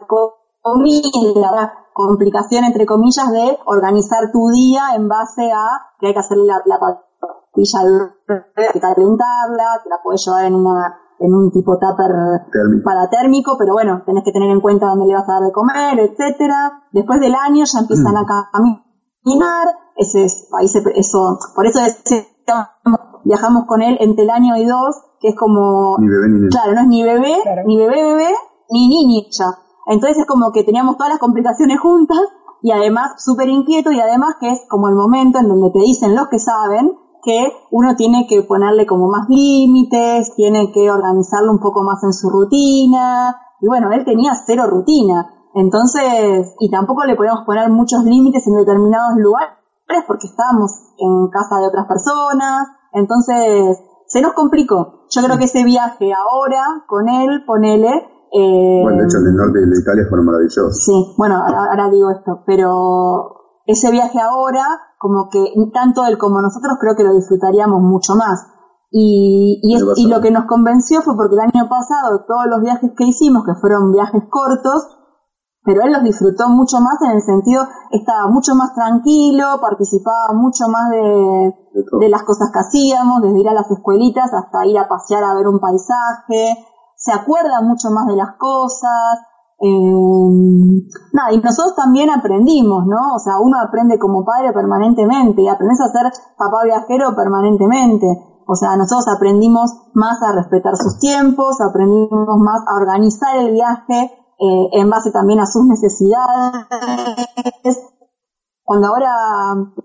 la complicación entre comillas de organizar tu día en base a que hay que hacerle la, la pastilla al bebé, que calentarla, que la puedes llevar en una en un tipo tupper Térmico. para térmico, pero bueno, tenés que tener en cuenta dónde le vas a dar de comer, etcétera. Después del año ya empiezan a caminar, ese es, ahí se, eso, por eso es- viajamos con él entre el año y dos, que es como Ni bebé ni nene. Claro, no es ni bebé, Claro. ni bebé bebé, ni niña. Entonces es como que teníamos todas las complicaciones juntas y además súper inquieto y además que es como el momento en donde te dicen los que saben que uno tiene que ponerle como más límites, tiene que organizarlo un poco más en su rutina. Y bueno, él tenía cero rutina. Entonces, y tampoco le podíamos poner muchos límites en determinados lugares porque estábamos en casa de otras personas. Entonces, se nos complicó. Yo creo que ese viaje ahora con él, ponele, eh, Bueno, de hecho, en el norte de Italia fueron maravillosos. Sí, bueno, ahora, ahora digo esto, pero ese viaje ahora, como que tanto él como nosotros creo que lo disfrutaríamos mucho más. Y, y, es- Me pasa. y lo que nos convenció fue porque el año pasado todos los viajes que hicimos, que fueron viajes cortos, pero él los disfrutó mucho más en el sentido, estaba mucho más tranquilo, participaba mucho más de, De todo. de las cosas que hacíamos, desde ir a las escuelitas hasta ir a pasear a ver un paisaje, se acuerda mucho más de las cosas, eh, y nosotros también aprendimos, ¿no? O sea, uno aprende como padre permanentemente y aprendes a ser papá viajero permanentemente. O sea, nosotros aprendimos más a respetar sus tiempos, aprendimos más a organizar el viaje eh, en base también a sus necesidades. Cuando ahora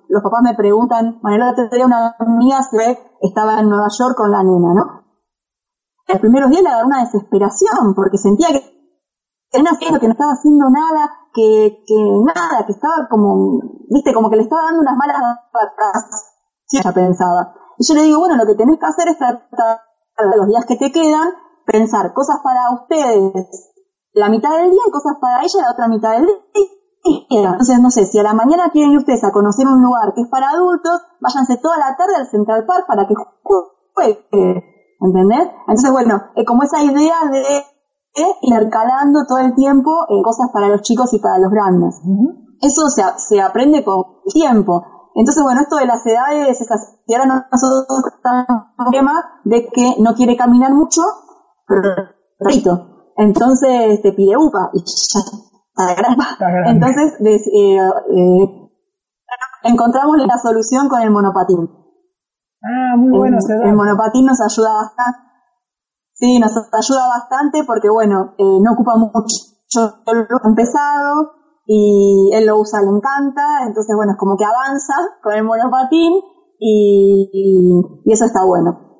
los papás me preguntan, otro día una amiga se estaba en Nueva York con la nena, ¿no? Los primeros días le agarró una desesperación porque sentía que que no hacía que no estaba haciendo nada, que, que nada, que estaba como, viste, como que le estaba dando unas malas patas. Sí, ella pensaba. Y yo le digo, bueno, lo que tenés que hacer es tratar los días que te quedan, pensar cosas para ustedes la mitad del día y cosas para ella la otra mitad del día. Entonces, no sé, si a la mañana quieren ir ustedes a conocer un lugar que es para adultos, váyanse toda la tarde al Central Park para que jueguen. ¿Entendés? Entonces, bueno, es como esa idea de de intercalando todo el tiempo eh, cosas para los chicos y para los grandes. Eso se, se aprende con el tiempo. Entonces, bueno, esto de las edades, esas, y ahora no- nosotros estamos en un problema de que no quiere caminar mucho, pero. Entonces te pide upa y ya está grande. Está grande. Entonces des- eh, eh, encontramos la solución con el monopatín. Ah, muy bueno el, el monopatín nos ayuda bastante. Sí, nos ayuda bastante porque, bueno, eh, no ocupa mucho el pesado y él lo usa, le encanta, entonces, bueno, es como que avanza con el monopatín y, y, y eso está bueno.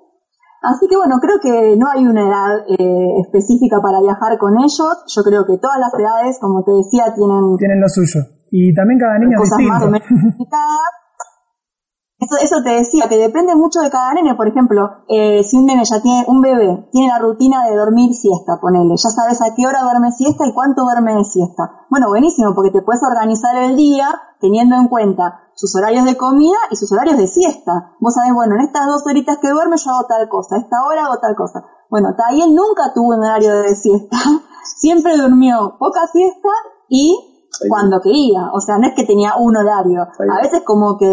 Así que bueno, creo que no hay una edad eh, específica para viajar con ellos. Yo creo que todas las edades, como te decía, tienen... Tienen lo suyo. Y también cada niño es cosas más o distinto. menos complicadas. Eso, eso te decía, que depende mucho de cada nene. Por ejemplo, eh, si un nene ya tiene, un bebé, tiene la rutina de dormir siesta, ponele. Ya sabes a qué hora duerme siesta y cuánto duerme de siesta. Bueno, buenísimo, porque te puedes organizar el día teniendo en cuenta sus horarios de comida y sus horarios de siesta. Vos sabés, bueno, en estas dos horitas que duerme yo hago tal cosa, a esta hora hago tal cosa. Bueno, Tayel nunca tuvo un horario de siesta. Siempre durmió poca siesta y cuando quería. O sea, no es que tenía un horario. A veces como que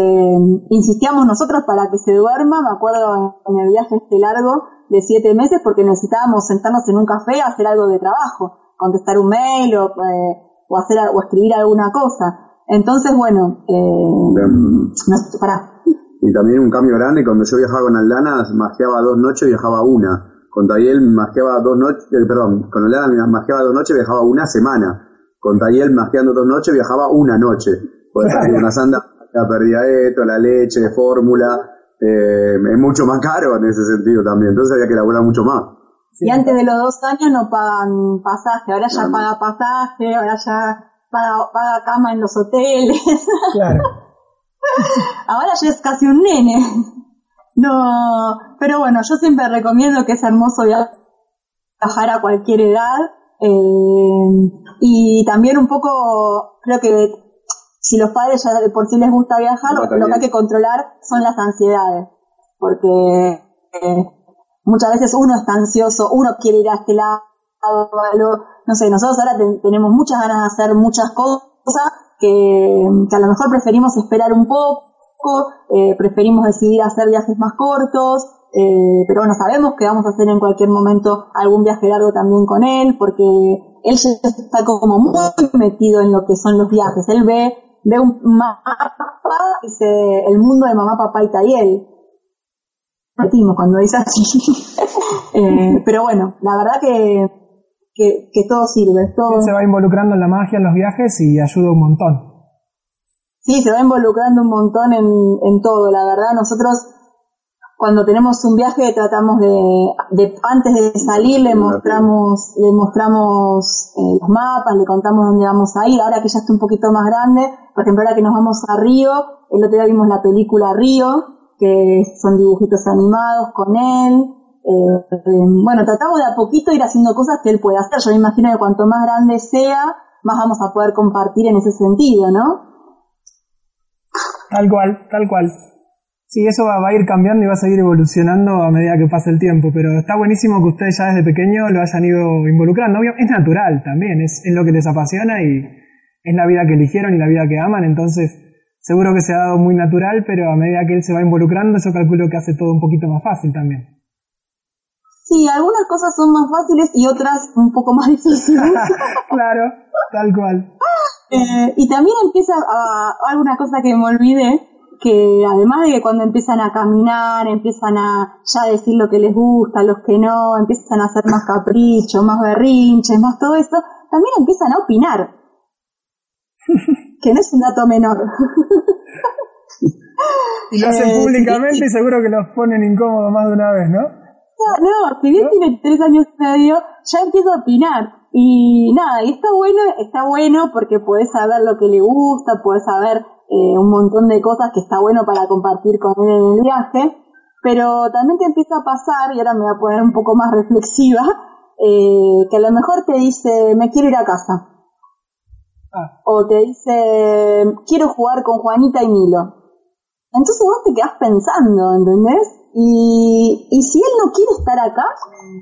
insistíamos nosotros para que se duerma. Me acuerdo en el viaje este largo de siete meses porque necesitábamos sentarnos en un café a hacer algo de trabajo. Contestar un mail o, eh, o hacer o escribir alguna cosa. Entonces, bueno, eh, no, pará. Y también un cambio grande, cuando yo viajaba con Aldana, masqueaba dos noches, viajaba una. Con Tayel masqueaba dos noches, eh, perdón, con Aldana masqueaba dos noches, viajaba una semana. Con Tayel masqueando dos noches, viajaba una noche. Pues salir una sanda, la perdía esto, la leche, fórmula, eh, es mucho más caro en ese sentido también, entonces había que elaborar mucho más. Y antes de los dos años no pagan pasaje, ahora ya paga pasaje, ahora ya paga, paga cama en los hoteles. Claro. Ahora ya es casi un nene. No, pero bueno, yo siempre recomiendo que es hermoso viajar a cualquier edad. Eh, y también un poco, creo que si los padres ya de por sí les gusta viajar, No, lo, que hay que controlar son las ansiedades. Porque eh, muchas veces uno está ansioso, uno quiere ir a este lado, no sé, nosotros ahora ten- tenemos muchas ganas de hacer muchas cosas que, que a lo mejor preferimos esperar un poco, eh, preferimos decidir hacer viajes más cortos, eh, pero bueno, sabemos que vamos a hacer en cualquier momento algún viaje largo también con él, porque él ya está como muy metido en lo que son los viajes, él ve, ve un mapa dice el mundo de mamá, papá y Tayel. Repetimos cuando dice así. Eh, pero bueno, la verdad que, que, que todo sirve, todo, Él se va involucrando en la magia, en los viajes y ayuda un montón. Sí, se va involucrando un montón en, en todo, la verdad. Nosotros cuando tenemos un viaje tratamos de, de antes de salir le mostramos, le mostramos eh, los mapas, le contamos dónde vamos a ir. Ahora que ya está un poquito más grande, por ejemplo, ahora que nos vamos a Río, el otro día vimos la película Río, que son dibujitos animados con él. Eh, eh, bueno, tratamos de a poquito ir haciendo cosas que él puede hacer. Yo me imagino que cuanto más grande sea, más vamos a poder compartir en ese sentido, ¿no? Tal cual, tal cual. Sí, eso va, va a ir cambiando y va a seguir evolucionando a medida que pase el tiempo, pero está buenísimo que ustedes ya desde pequeño lo hayan ido involucrando. Obvio, es natural también, es, es lo que les apasiona y es la vida que eligieron y la vida que aman, entonces seguro que se ha dado muy natural, pero a medida que él se va involucrando yo calculo que hace todo un poquito más fácil también. Sí, algunas cosas son más fáciles y otras un poco más difíciles. claro, tal cual. Eh, y también empieza a, alguna cosa que me olvidé, que además de que cuando empiezan a caminar, empiezan a ya decir lo que les gusta, los que no, empiezan a hacer más caprichos, más berrinches, más todo eso, también empiezan a opinar. que no es un dato menor. Y lo hacen Eh, públicamente y seguro que los ponen incómodos más de una vez, ¿no? No, no, si bien tiene tres años y medio, ya empieza a opinar. Y nada, y está bueno, está bueno porque puedes saber lo que le gusta, puedes saber eh, un montón de cosas que está bueno para compartir con él en el viaje, pero también te empieza a pasar, y ahora me voy a poner un poco más reflexiva, eh, que a lo mejor te dice, me quiero ir a casa. Ah. O te dice, quiero jugar con Juanita y Milo. Entonces vos te quedás pensando, ¿entendés? Y, y si él no quiere estar acá,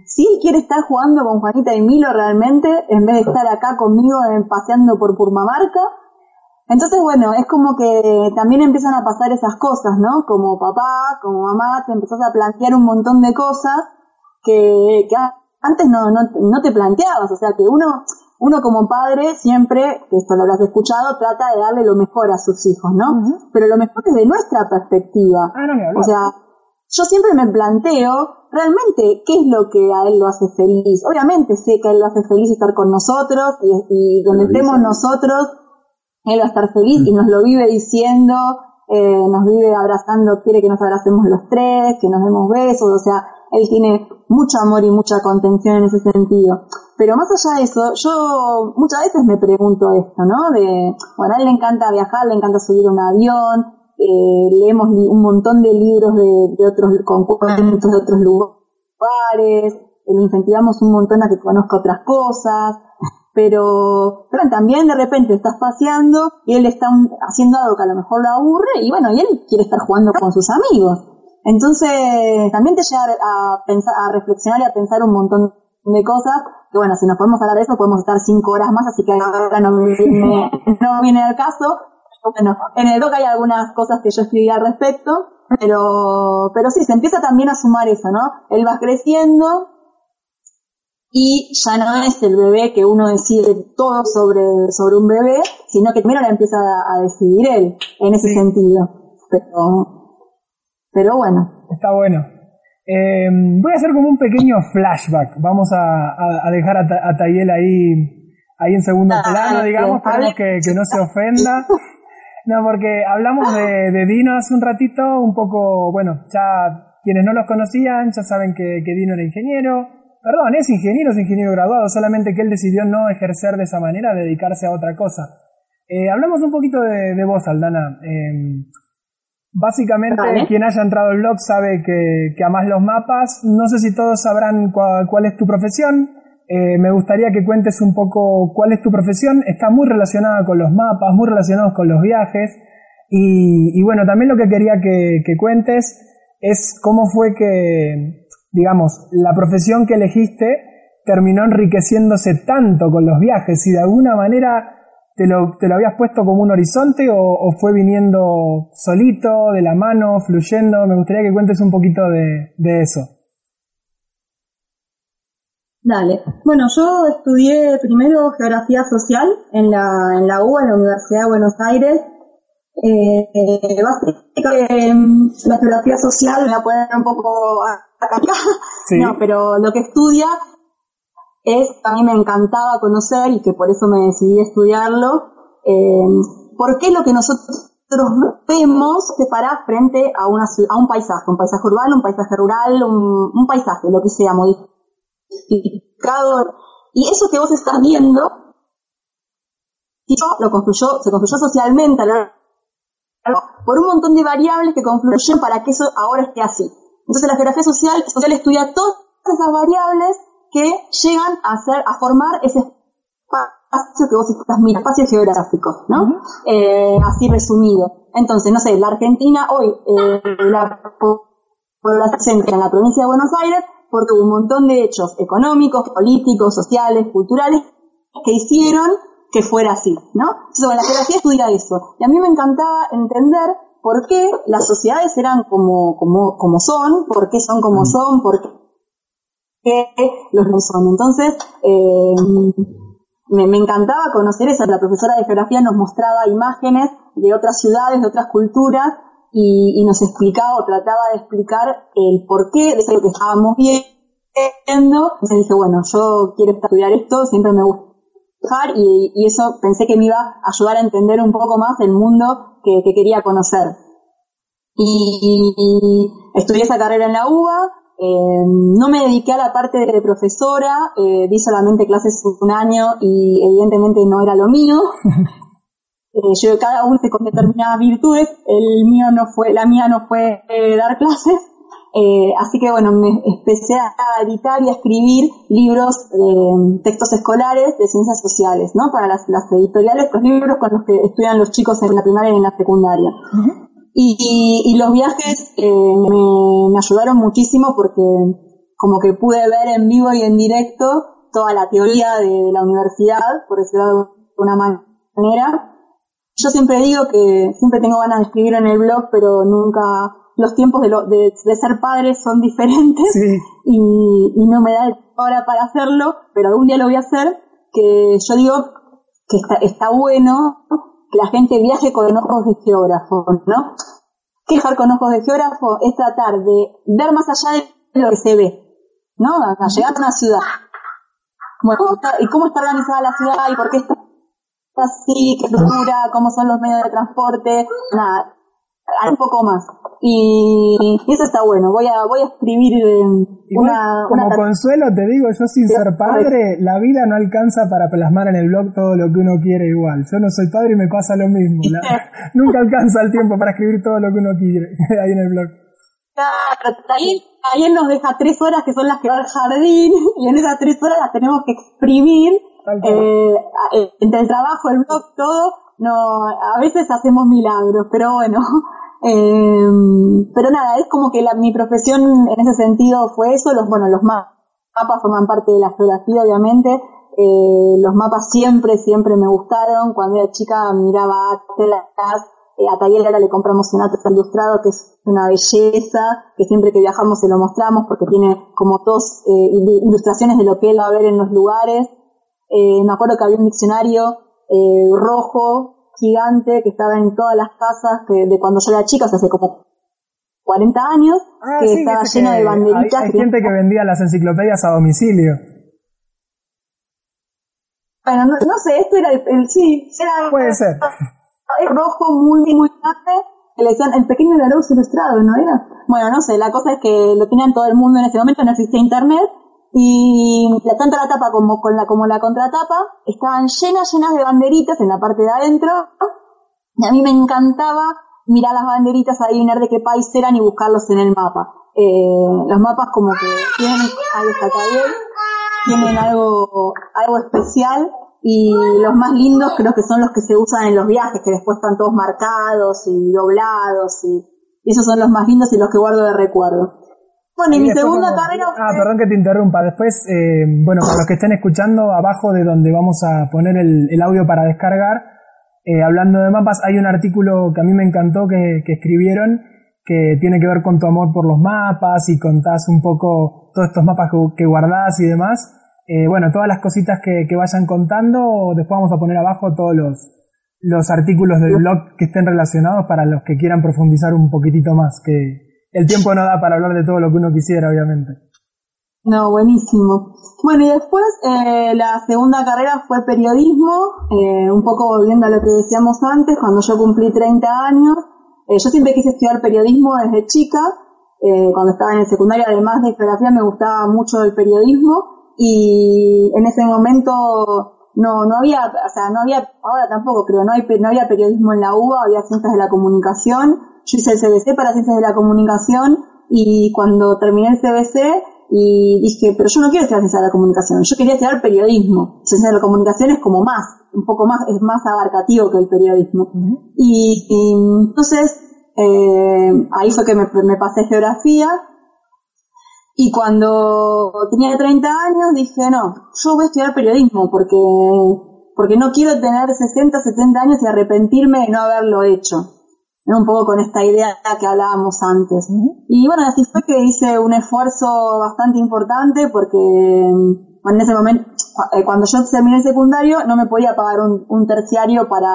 si él quiere estar jugando con Juanita y Milo realmente, en vez de estar acá conmigo eh, paseando por Purmamarca, entonces bueno, es como que también empiezan a pasar esas cosas, ¿no? Como papá, como mamá, te empezás a plantear un montón de cosas que, que a- antes no, no, no te planteabas, o sea que uno, uno como padre siempre, que esto lo habrás escuchado, trata de darle lo mejor a sus hijos, ¿no? Pero lo mejor es de nuestra perspectiva. Ah, no, hablar. O sea, yo siempre me planteo realmente qué es lo que a él lo hace feliz. Obviamente sé que a él lo hace feliz estar con nosotros y, y donde estemos nosotros, él va a estar feliz y nos lo vive diciendo, eh, nos vive abrazando, quiere que nos abracemos los tres, que nos demos besos, o sea, él tiene mucho amor y mucha contención en ese sentido. Pero más allá de eso, yo muchas veces me pregunto esto, ¿no? De, bueno, a él le encanta viajar, le encanta subir un avión, eh, leemos un montón de libros de, de otros concursos de otros lugares, le incentivamos un montón a que conozca otras cosas, pero, pero también de repente estás paseando y él está haciendo algo que a lo mejor lo aburre y bueno, y él quiere estar jugando con sus amigos. Entonces, también te lleva a pensar, a reflexionar y a pensar un montón de cosas, que bueno, si nos podemos hablar de eso, podemos estar cinco horas más, así que ahora no viene, no viene al caso. Bueno, en el doc hay algunas cosas que yo escribí al respecto, pero, pero sí, se empieza también a sumar eso, ¿no? Él va creciendo, y ya no es el bebé que uno decide todo sobre, sobre un bebé, sino que primero la empieza a, decidir él, en ese sentido. Pero, pero bueno. Está bueno. Eh, voy a hacer como un pequeño flashback. Vamos a, a, dejar a, a, Tayel ahí, ahí en segundo plano, digamos, esperemos que, que no se ofenda. No, porque hablamos de, de, Dino hace un ratito, un poco, bueno, ya quienes no los conocían ya saben que, que Dino era ingeniero, Perdón, es ingeniero, es ingeniero graduado, solamente que él decidió no ejercer de esa manera, dedicarse a otra cosa. Eh, hablamos un poquito de, vos, Aldana. Em, básicamente, quien haya entrado al blog sabe que, que amás los mapas. No sé si todos sabrán cuál, es tu profesión. Eh, me gustaría que cuentes un poco cuál es tu profesión. Está muy relacionada con los mapas, muy relacionados con los viajes. Y, bueno, también lo que quería que, que cuentes es cómo fue que, digamos, la profesión que elegiste terminó enriqueciéndose tanto con los viajes y de alguna manera te lo, te lo habías puesto como un horizonte o, fue viniendo solito, de la mano, fluyendo. Me gustaría que cuentes un poquito de, de eso. Dale. Bueno, yo estudié primero geografía social en la, en la UBA, en la Universidad de Buenos Aires, eh, eh, básicamente la geografía social me voy a poner un poco acá, no, pero lo que estudia es, a mí me encantaba conocer y que por eso me decidí estudiarlo, eh, por qué lo que nosotros vemos se para frente a, una, a un paisaje, un paisaje urbano, un paisaje rural, un, un paisaje, lo que sea, modificado. Y eso que vos estás viendo, lo construyó, se construyó socialmente a por un montón de variables que confluyen para que eso ahora esté así. Entonces la geografía social, social estudia todas esas variables que llegan a hacer, a formar ese espacio que vos estás mirando, espacio geográfico, ¿no? Eh, así resumido. Entonces, no sé, la Argentina hoy, eh, la población en la provincia de Buenos Aires, porque hubo un montón de hechos económicos, políticos, sociales, culturales, que hicieron que fuera así, ¿no? Entonces, la geografía estudia eso. Y a mí me encantaba entender por qué las sociedades eran como, como, como son, por qué son como mm. son, por qué los no son. Entonces, eh, me, me, encantaba conocer eso. La profesora de geografía nos mostraba imágenes de otras ciudades, de otras culturas, y, y nos explicaba o trataba de explicar el porqué de eso que estábamos viendo. Entonces dije, bueno, yo quiero estudiar esto, siempre me gusta y, y, eso pensé que me iba a ayudar a entender un poco más el mundo que, quería conocer. Y, estudié esa carrera en la UBA, eh, no me dediqué a la parte de profesora, eh, di solamente clases un año y evidentemente no era lo mío. Eh, yo cada uno con determinadas virtudes, el mío no fue, la mía no fue dar clases, eh, así que bueno, me empecé a editar y a escribir libros, eh, textos escolares de ciencias sociales, ¿no? Para las, editoriales, los libros con los que estudian los chicos en la primaria y en la secundaria. y, los viajes eh, me, me, ayudaron muchísimo porque como que pude ver en vivo y en directo toda la teoría de la universidad, por decirlo de una manera. Yo siempre digo que siempre tengo ganas de escribir en el blog, pero nunca los tiempos de, lo, de, ser padres son diferentes y, y, no me da hora para hacerlo, pero algún día lo voy a hacer, que yo digo que está, está bueno que la gente viaje con ojos de geógrafo, ¿no? Quejar con ojos de geógrafo es tratar de ver más allá de lo que se ve, ¿no? A llegar a una ciudad. Bueno, ¿y cómo está organizada la ciudad y por qué está así, qué estructura, cómo son los medios de transporte? Nada, un poco más. y, eso está bueno. Voy a, voy a escribir eh, una, como consuelo te digo, yo sin ser padre, la vida no alcanza para plasmar en el blog todo lo que uno quiere igual. Yo no soy padre y me pasa lo mismo. nunca alcanza el tiempo para escribir todo lo que uno quiere ahí en el blog. Claro, ahí, nos deja tres horas que son las que va al jardín y en esas tres horas las tenemos que exprimir eh, entre el trabajo, el blog, todo. No, a veces hacemos milagros, pero bueno, eh, pero nada, es como que mi profesión en ese sentido fue eso, los, bueno, los mapas forman parte de la geografía, obviamente, eh, los mapas siempre, siempre me gustaron, cuando era chica miraba telas, eh, a ahora le compramos un atlas ilustrado que es una belleza, que siempre que viajamos se lo mostramos porque tiene como dos ilustraciones de lo que él va a ver en los lugares. Eh, me acuerdo que había un diccionario eh, rojo gigante que estaba en todas las casas que de cuando yo era chica, o sea, hace como 40 años, ah, que estaba lleno de banderitas. Hay, gente que vendía las enciclopedias a domicilio. Bueno, no, sé, esto era el, sí, era, puede ser. rojo muy, muy grande, que le decían el pequeño Larousse ilustrado, ¿no era? Bueno, no sé, la cosa es que lo tenían todo el mundo en ese momento, no existía internet, y la, tanto la tapa como, con la, como la contratapa estaban llenas, llenas de banderitas en la parte de adentro. Y a mí me encantaba mirar las banderitas, adivinar de qué país eran y buscarlos en el mapa. Eh, los mapas como que tienen, ahí está tienen algo, algo especial y los más lindos creo que son los que se usan en los viajes, que después están todos marcados y doblados y esos son los más lindos y los que guardo de recuerdo. Bueno, y mi segunda carrera Ah, perdón que te interrumpa. Después, eh, bueno, para los que estén escuchando, abajo de donde vamos a poner el, audio para descargar, eh, hablando de mapas, hay un artículo que a mí me encantó que, escribieron que tiene que ver con tu amor por los mapas y contás un poco todos estos mapas que, guardás y demás. Eh, bueno, todas las cositas que, vayan contando, después vamos a poner abajo todos los, los artículos del blog que estén relacionados para los que quieran profundizar un poquitito más, que, el tiempo no da para hablar de todo lo que uno quisiera, obviamente. No, buenísimo. Bueno, y después eh, la segunda carrera fue periodismo, eh, un poco volviendo a lo que decíamos antes, cuando yo cumplí 30 años, eh, yo siempre quise estudiar periodismo desde chica, cuando estaba en el secundario, además de geografía, me gustaba mucho el periodismo y en ese momento no, no había, o sea, no había, ahora tampoco creo, no, hay, no había periodismo en la UBA, había ciencias de la comunicación, hice el CBC para Ciencias de la Comunicación y cuando terminé el CBC y dije, pero yo no quiero estudiar Ciencias de la Comunicación, yo quería estudiar periodismo. Ciencias de la Comunicación es como más, un poco más, es más abarcativo que el periodismo. y, entonces, eh, ahí fue que me, me pasé geografía y cuando tenía 30 años dije, no, yo voy a estudiar periodismo porque, porque no quiero tener 60, 70 años y arrepentirme de no haberlo hecho un poco con esta idea que hablábamos antes. Y bueno, así fue que hice un esfuerzo bastante importante porque mm, en ese momento, eh, cuando yo terminé el secundario, no me podía pagar un, terciario para,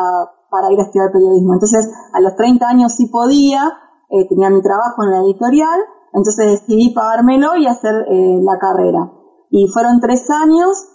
para, ir a estudiar periodismo. Entonces, a los 30 años sí podía, eh, tenía mi trabajo en la editorial, entonces decidí pagármelo y hacer eh, la carrera. Y fueron tres años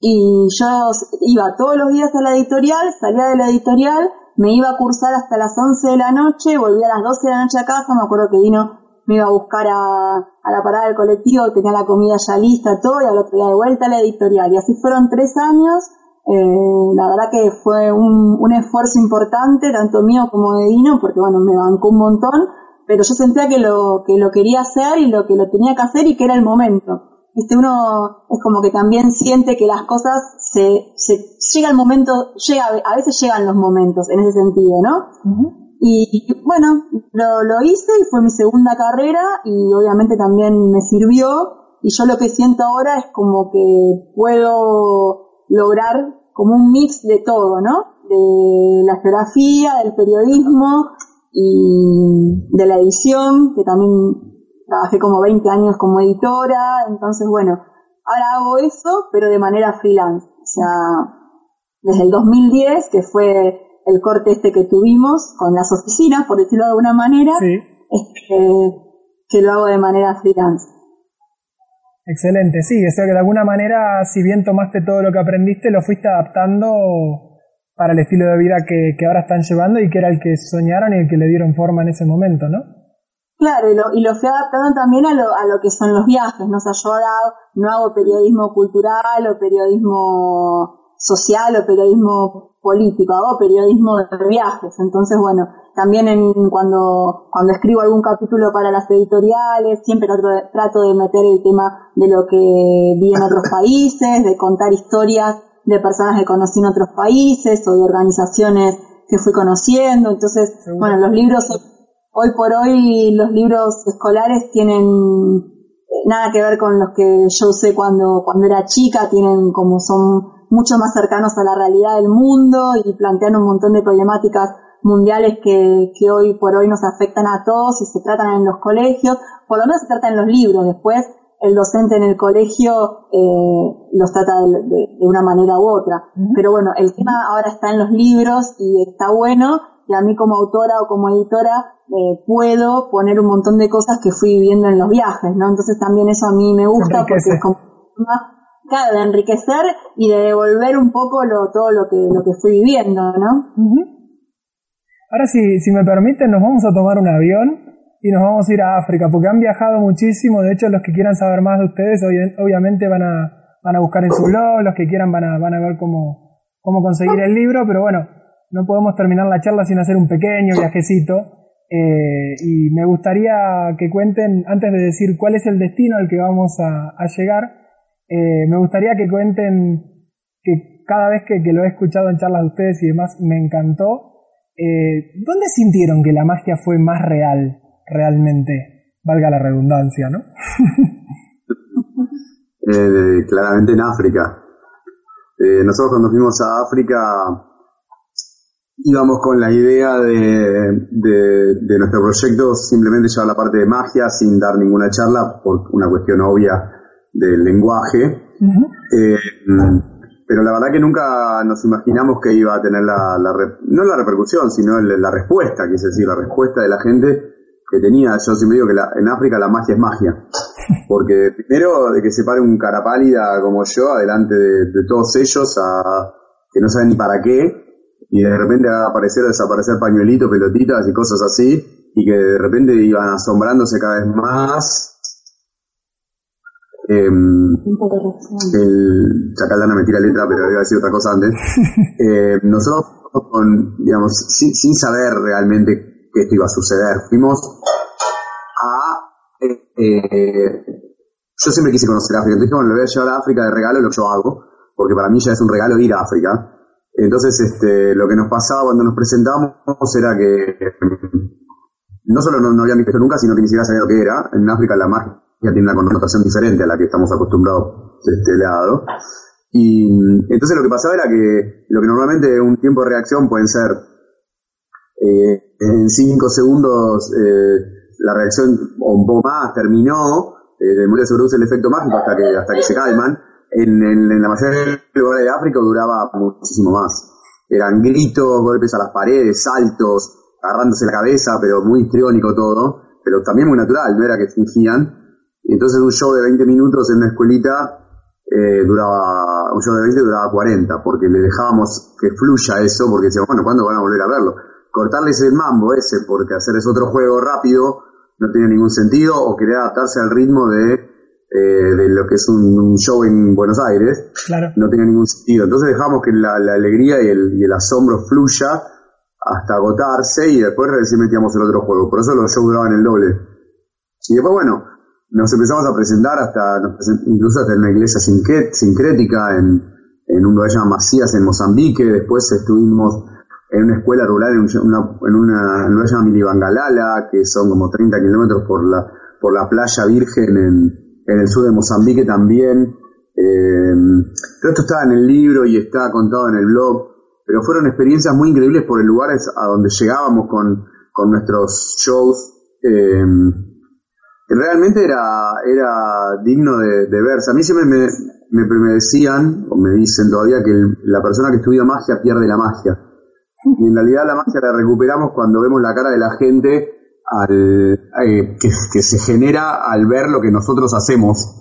y yo iba todos los días a la editorial, salía de la editorial, me iba a cursar hasta las 11 de la noche, volví a las 12 de la noche a casa, me acuerdo que vino, me iba a buscar a, a la parada del colectivo, tenía la comida ya lista, todo, y al otro día de vuelta a la editorial. Y así fueron tres años, eh, la verdad que fue un, un esfuerzo importante, tanto mío como de Dino, porque bueno, me bancó un montón, pero yo sentía que lo, que lo quería hacer y lo que lo tenía que hacer y que era el momento. Este, uno es como que también siente que las cosas se, se llega el momento, llega, a veces llegan los momentos en ese sentido, ¿no? y, bueno, lo, lo hice y fue mi segunda carrera y obviamente también me sirvió y yo lo que siento ahora es como que puedo lograr como un mix de todo, ¿no? De la geografía, del periodismo y de la edición, que también trabajé como 20 años como editora, entonces bueno, ahora hago eso, pero de manera freelance. O sea, desde el 2010, que fue el corte este que tuvimos con las oficinas, por decirlo de alguna manera, que, lo hago de manera freelance. Excelente, sí, o sea que de alguna manera, si bien tomaste todo lo que aprendiste, lo fuiste adaptando para el estilo de vida que, que ahora están llevando y que era el que soñaron y el que le dieron forma en ese momento, ¿no? Claro, y lo, y lo fui adaptando también a lo, a lo que son los viajes, ¿no? O sea, yo ahora no hago periodismo cultural o periodismo social o periodismo político, hago periodismo de viajes. Entonces, bueno, también en, cuando, cuando escribo algún capítulo para las editoriales, siempre trato de, trato de meter el tema de lo que vi en otros países, de contar historias de personas que conocí en otros países o de organizaciones que fui conociendo. Entonces, bueno, los libros, hoy por hoy los libros escolares tienen eh, nada que ver con los que yo usé cuando, cuando era chica, tienen como son mucho más cercanos a la realidad del mundo y plantean un montón de problemáticas mundiales que, que hoy por hoy nos afectan a todos y se tratan en los colegios, por lo menos se tratan en los libros, después el docente en el colegio eh, los trata de, de, una manera u otra. Pero bueno, el tema ahora está en los libros y está bueno, y a mí como autora o como editora eh, puedo poner un montón de cosas que fui viviendo en los viajes, ¿no? Entonces también eso a mí me gusta porque es como claro, de enriquecer y de devolver un poco lo, todo lo que, lo que fui viviendo, ¿no? Ahora si, si me permiten nos vamos a tomar un avión y nos vamos a ir a África, porque han viajado muchísimo, de hecho los que quieran saber más de ustedes obviamente van a, van a buscar en su blog, los que quieran van a, van a ver cómo, cómo conseguir el libro, pero bueno, no podemos terminar la charla sin hacer un pequeño viajecito. Eh, y me gustaría que cuenten, antes de decir cuál es el destino al que vamos a, llegar, eh, me gustaría que cuenten que cada vez que, que, lo he escuchado en charlas de ustedes y demás me encantó, eh, ¿dónde sintieron que la magia fue más real? realmente, valga la redundancia, ¿no? claramente en África. Nosotros cuando fuimos a África íbamos con la idea de, de, de, nuestro proyecto simplemente llevar la parte de magia sin dar ninguna charla por una cuestión obvia del lenguaje. Eh, pero la verdad que nunca nos imaginamos que iba a tener la, la no la repercusión, sino la, la respuesta, es decir, la respuesta de la gente que tenía, yo siempre digo que la, en África la magia es magia. Porque primero de que se pare un cara pálida como yo adelante de, todos ellos a que no saben ni para qué y de repente a aparecer o desaparecer pañuelitos, pelotitas y cosas así y que de repente iban asombrándose cada vez más. Eh, el Chacaldana me tira letra, pero había sido otra cosa antes. Eh, nosotros, con, digamos, sin, sin saber realmente que esto iba a suceder. Fuimos a... Eh, yo siempre quise conocer África, entonces bueno, le voy a llevar a África de regalo lo que yo hago, porque para mí ya es un regalo ir a África. Entonces, este, lo que nos pasaba cuando nos presentamos era que no solo no, no había visto nunca, sino que ni siquiera sabía lo que era. En África la magia tiene una connotación diferente a la que estamos acostumbrados de este lado. Y entonces lo que pasaba era que lo que normalmente un tiempo de reacción pueden ser eh, en cinco segundos eh, la reacción, o un poco más, terminó, eh, de se produce el efecto mágico hasta que, hasta que se calman. En, la mayoría de lugares de África duraba muchísimo más. Eran gritos, golpes a las paredes, saltos, agarrándose la cabeza, pero muy histriónico todo, pero también muy natural, no era que fingían. Entonces un show de 20 minutos en una escuelita eh, duraba, un show de 20 duraba 40, porque le dejábamos que fluya eso, porque decíamos, bueno, ¿cuándo van a volver a verlo? cortarles el mambo ese, porque hacer es otro juego rápido no tiene ningún sentido, o querer adaptarse al ritmo de, eh, de lo que es un, show en Buenos Aires, no tiene ningún sentido. Entonces dejamos que la, la alegría y el, y el, asombro fluya hasta agotarse y después recién metíamos el otro juego. Por eso los shows duraban el doble. Y después, bueno, nos empezamos a presentar hasta, incluso hasta en una iglesia sincrética, en, en un lugar llamado Macías, en Mozambique. Después estuvimos en una escuela rural, en una, en una lugar llamada Milibangalala, que son como 30 kilómetros por la, por la playa virgen en, en el sur de Mozambique también. Eh, todo esto está en el libro y está contado en el blog, pero fueron experiencias muy increíbles por el lugar a donde llegábamos con, con nuestros shows. Eh, realmente era, era digno de, de verse. A mí siempre me, me, me, decían, o me dicen todavía, que la persona que estudia magia pierde la magia y en realidad la magia la recuperamos cuando vemos la cara de la gente al, eh, que, se genera al ver lo que nosotros hacemos.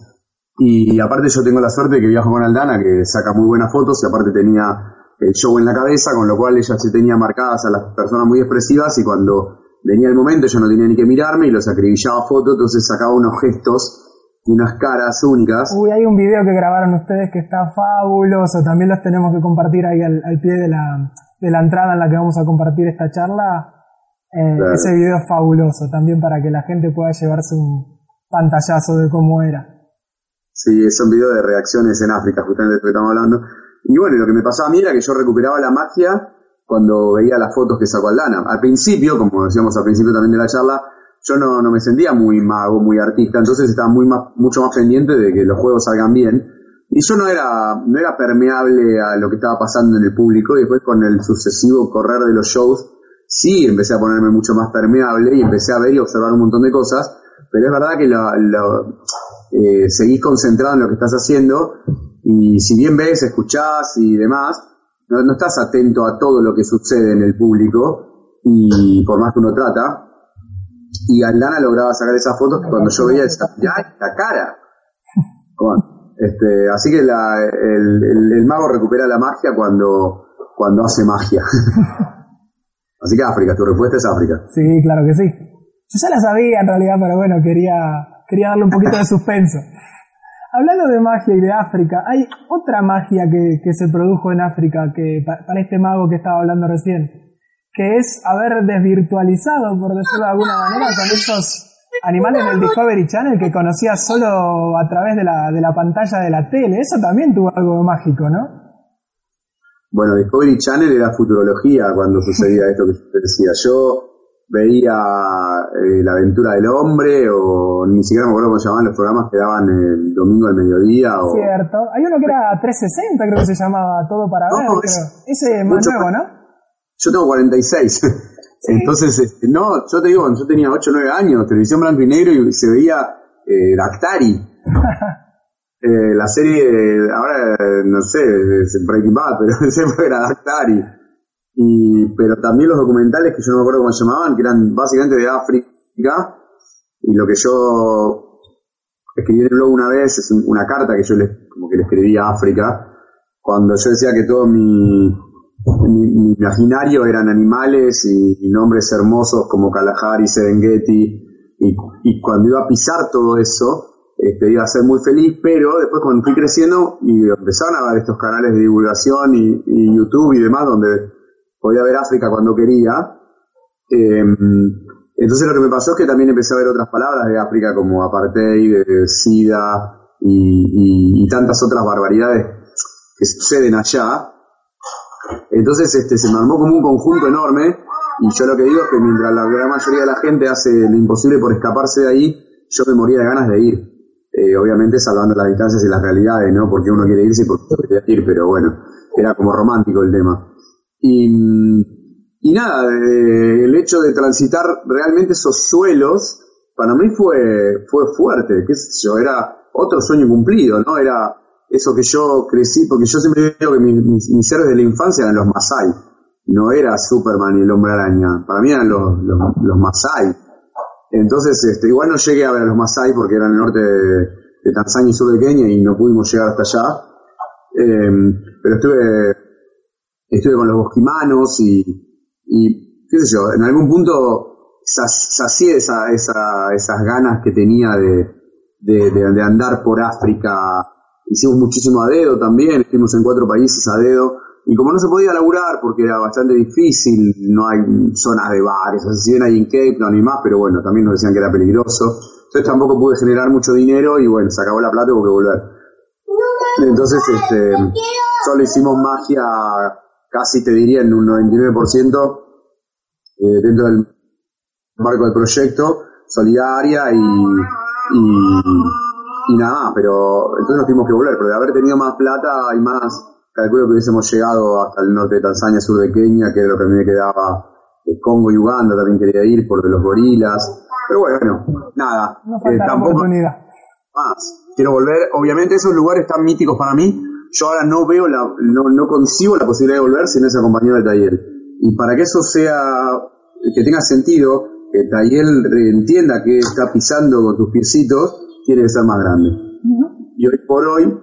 Y, aparte yo tengo la suerte de que viajo con Aldana, que saca muy buenas fotos, y aparte tenía el show en la cabeza, con lo cual ella se tenía marcadas a las personas muy expresivas y cuando venía el momento yo no tenía ni que mirarme y los acribillaba fotos, entonces sacaba unos gestos y unas caras únicas. Uy, hay un video que grabaron ustedes que está fabuloso, también los tenemos que compartir ahí al, pie de la, de la entrada en la que vamos a compartir esta charla. Eh, ese video es fabuloso también para que la gente pueda llevarse un pantallazo de cómo era. Sí, es un video de reacciones en África, justamente de lo que estamos hablando. Y bueno, lo que me pasaba a mí era que yo recuperaba la magia cuando veía las fotos que sacó Aldana. Al principio, como decíamos al principio también de la charla, yo no, no me sentía muy mago, muy artista, entonces estaba muy más, mucho más pendiente de que los juegos salgan bien. Y yo no era, no era permeable a lo que estaba pasando en el público, y después con el sucesivo correr de los shows, sí empecé a ponerme mucho más permeable y empecé a ver y observar un montón de cosas, pero es verdad que eh, seguís concentrado en lo que estás haciendo y si bien ves, escuchás y demás, no, estás atento a todo lo que sucede en el público y por más que uno trata. Y Aldana lograba sacar esas fotos que cuando yo veía esa, la cara. este, así que el, mago recupera la magia cuando hace magia. así que África, tu respuesta es África. Sí, claro que sí. Yo ya la sabía en realidad, pero bueno, quería, quería darle un poquito de suspenso. Hablando de magia y de África, hay otra magia que, que se produjo en África que para este mago que estaba hablando recién, que es haber desvirtualizado, por decirlo de alguna manera, con esos animales del Discovery Channel que conocía solo a través de la, de la pantalla de la tele. Eso también tuvo algo mágico, ¿no? Bueno, Discovery Channel era futurología cuando sucedía esto que te decía. Yo veía eh, La aventura del hombre o ni siquiera me acuerdo cómo se llamaban los programas que daban el domingo al mediodía. O... Cierto. Hay uno que era 360, creo que se llamaba Todo para ver. Ese es más nuevo, ¿no? Yo tengo 46. Entonces, este, no, yo te digo, yo tenía 8 o 9 años, televisión blanco y negro y se veía eh, Dactari. eh, la serie, ahora no sé, es Breaking Bad, pero siempre era Dactari. Y, pero también los documentales que yo no me acuerdo cómo se llamaban, que eran básicamente de África, y lo que yo escribí en el blog una vez es una carta que yo le, como que escribí a África, cuando yo decía que todo mi, mi, imaginario eran animales y, nombres hermosos como Kalahari, Serengeti, y, y cuando iba a pisar todo eso, este, iba a ser muy feliz, pero después cuando fui creciendo y empezaron a ver estos canales de divulgación y, YouTube y demás, donde podía ver África cuando quería. Em, entonces lo que me pasó es que también empecé a ver otras palabras de África como apartheid, SIDA y, tantas otras barbaridades que suceden allá. Entonces este, se me armó como un conjunto enorme y yo lo que digo es que mientras la gran mayoría de la gente hace lo imposible por escaparse de ahí, yo me moría de ganas de ir. Eh, obviamente salvando las distancias y las realidades, ¿no? Porque uno quiere irse y porque uno quiere ir, pero bueno, era como romántico el tema. Y, y nada, eh, el hecho de transitar realmente esos suelos, para mí fue, fue fuerte, qué yo, era otro sueño cumplido, ¿no? Era eso que yo crecí, porque yo siempre digo que mis, mis, héroes de la infancia eran los Masai, no era Superman y el hombre araña, para mí eran los, los, Masai. Entonces, este, igual no llegué a ver a los Masai porque eran el norte de, Tanzania y sur de Kenia y no pudimos llegar hasta allá. Eh, pero estuve estuve con los bosquimanos y, y qué sé yo, en algún punto sacié esa, esa, esas ganas que tenía de, de, de, andar por África. Hicimos muchísimo a dedo también, estuvimos en cuatro países a dedo. Y como no se podía laburar porque era bastante difícil, no hay zonas de bares, si bien hay en Cape no hay más, pero bueno, también nos decían que era peligroso. Entonces tampoco pude generar mucho dinero y bueno, se acabó la plata y hubo que volver. Entonces, este, solo hicimos magia casi te diría en un 99% eh, dentro del marco del proyecto, solidaria y, y, nada más, pero entonces nos tuvimos que volver, pero de haber tenido más plata y más, calculo que hubiésemos llegado hasta el norte de Tanzania, sur de Kenia, que es lo que a mí me quedaba, de Congo y Uganda también quería ir por los gorilas, pero bueno, nada, eh, tampoco más. Quiero volver, obviamente esos lugares tan míticos para mí, yo ahora no veo la, no, no concibo la posibilidad de volver sin ese compañero de taller. Y para que eso sea, que tenga sentido, que Tayel entienda que está pisando con tus piecitos, tiene que ser más grande. Y hoy por hoy,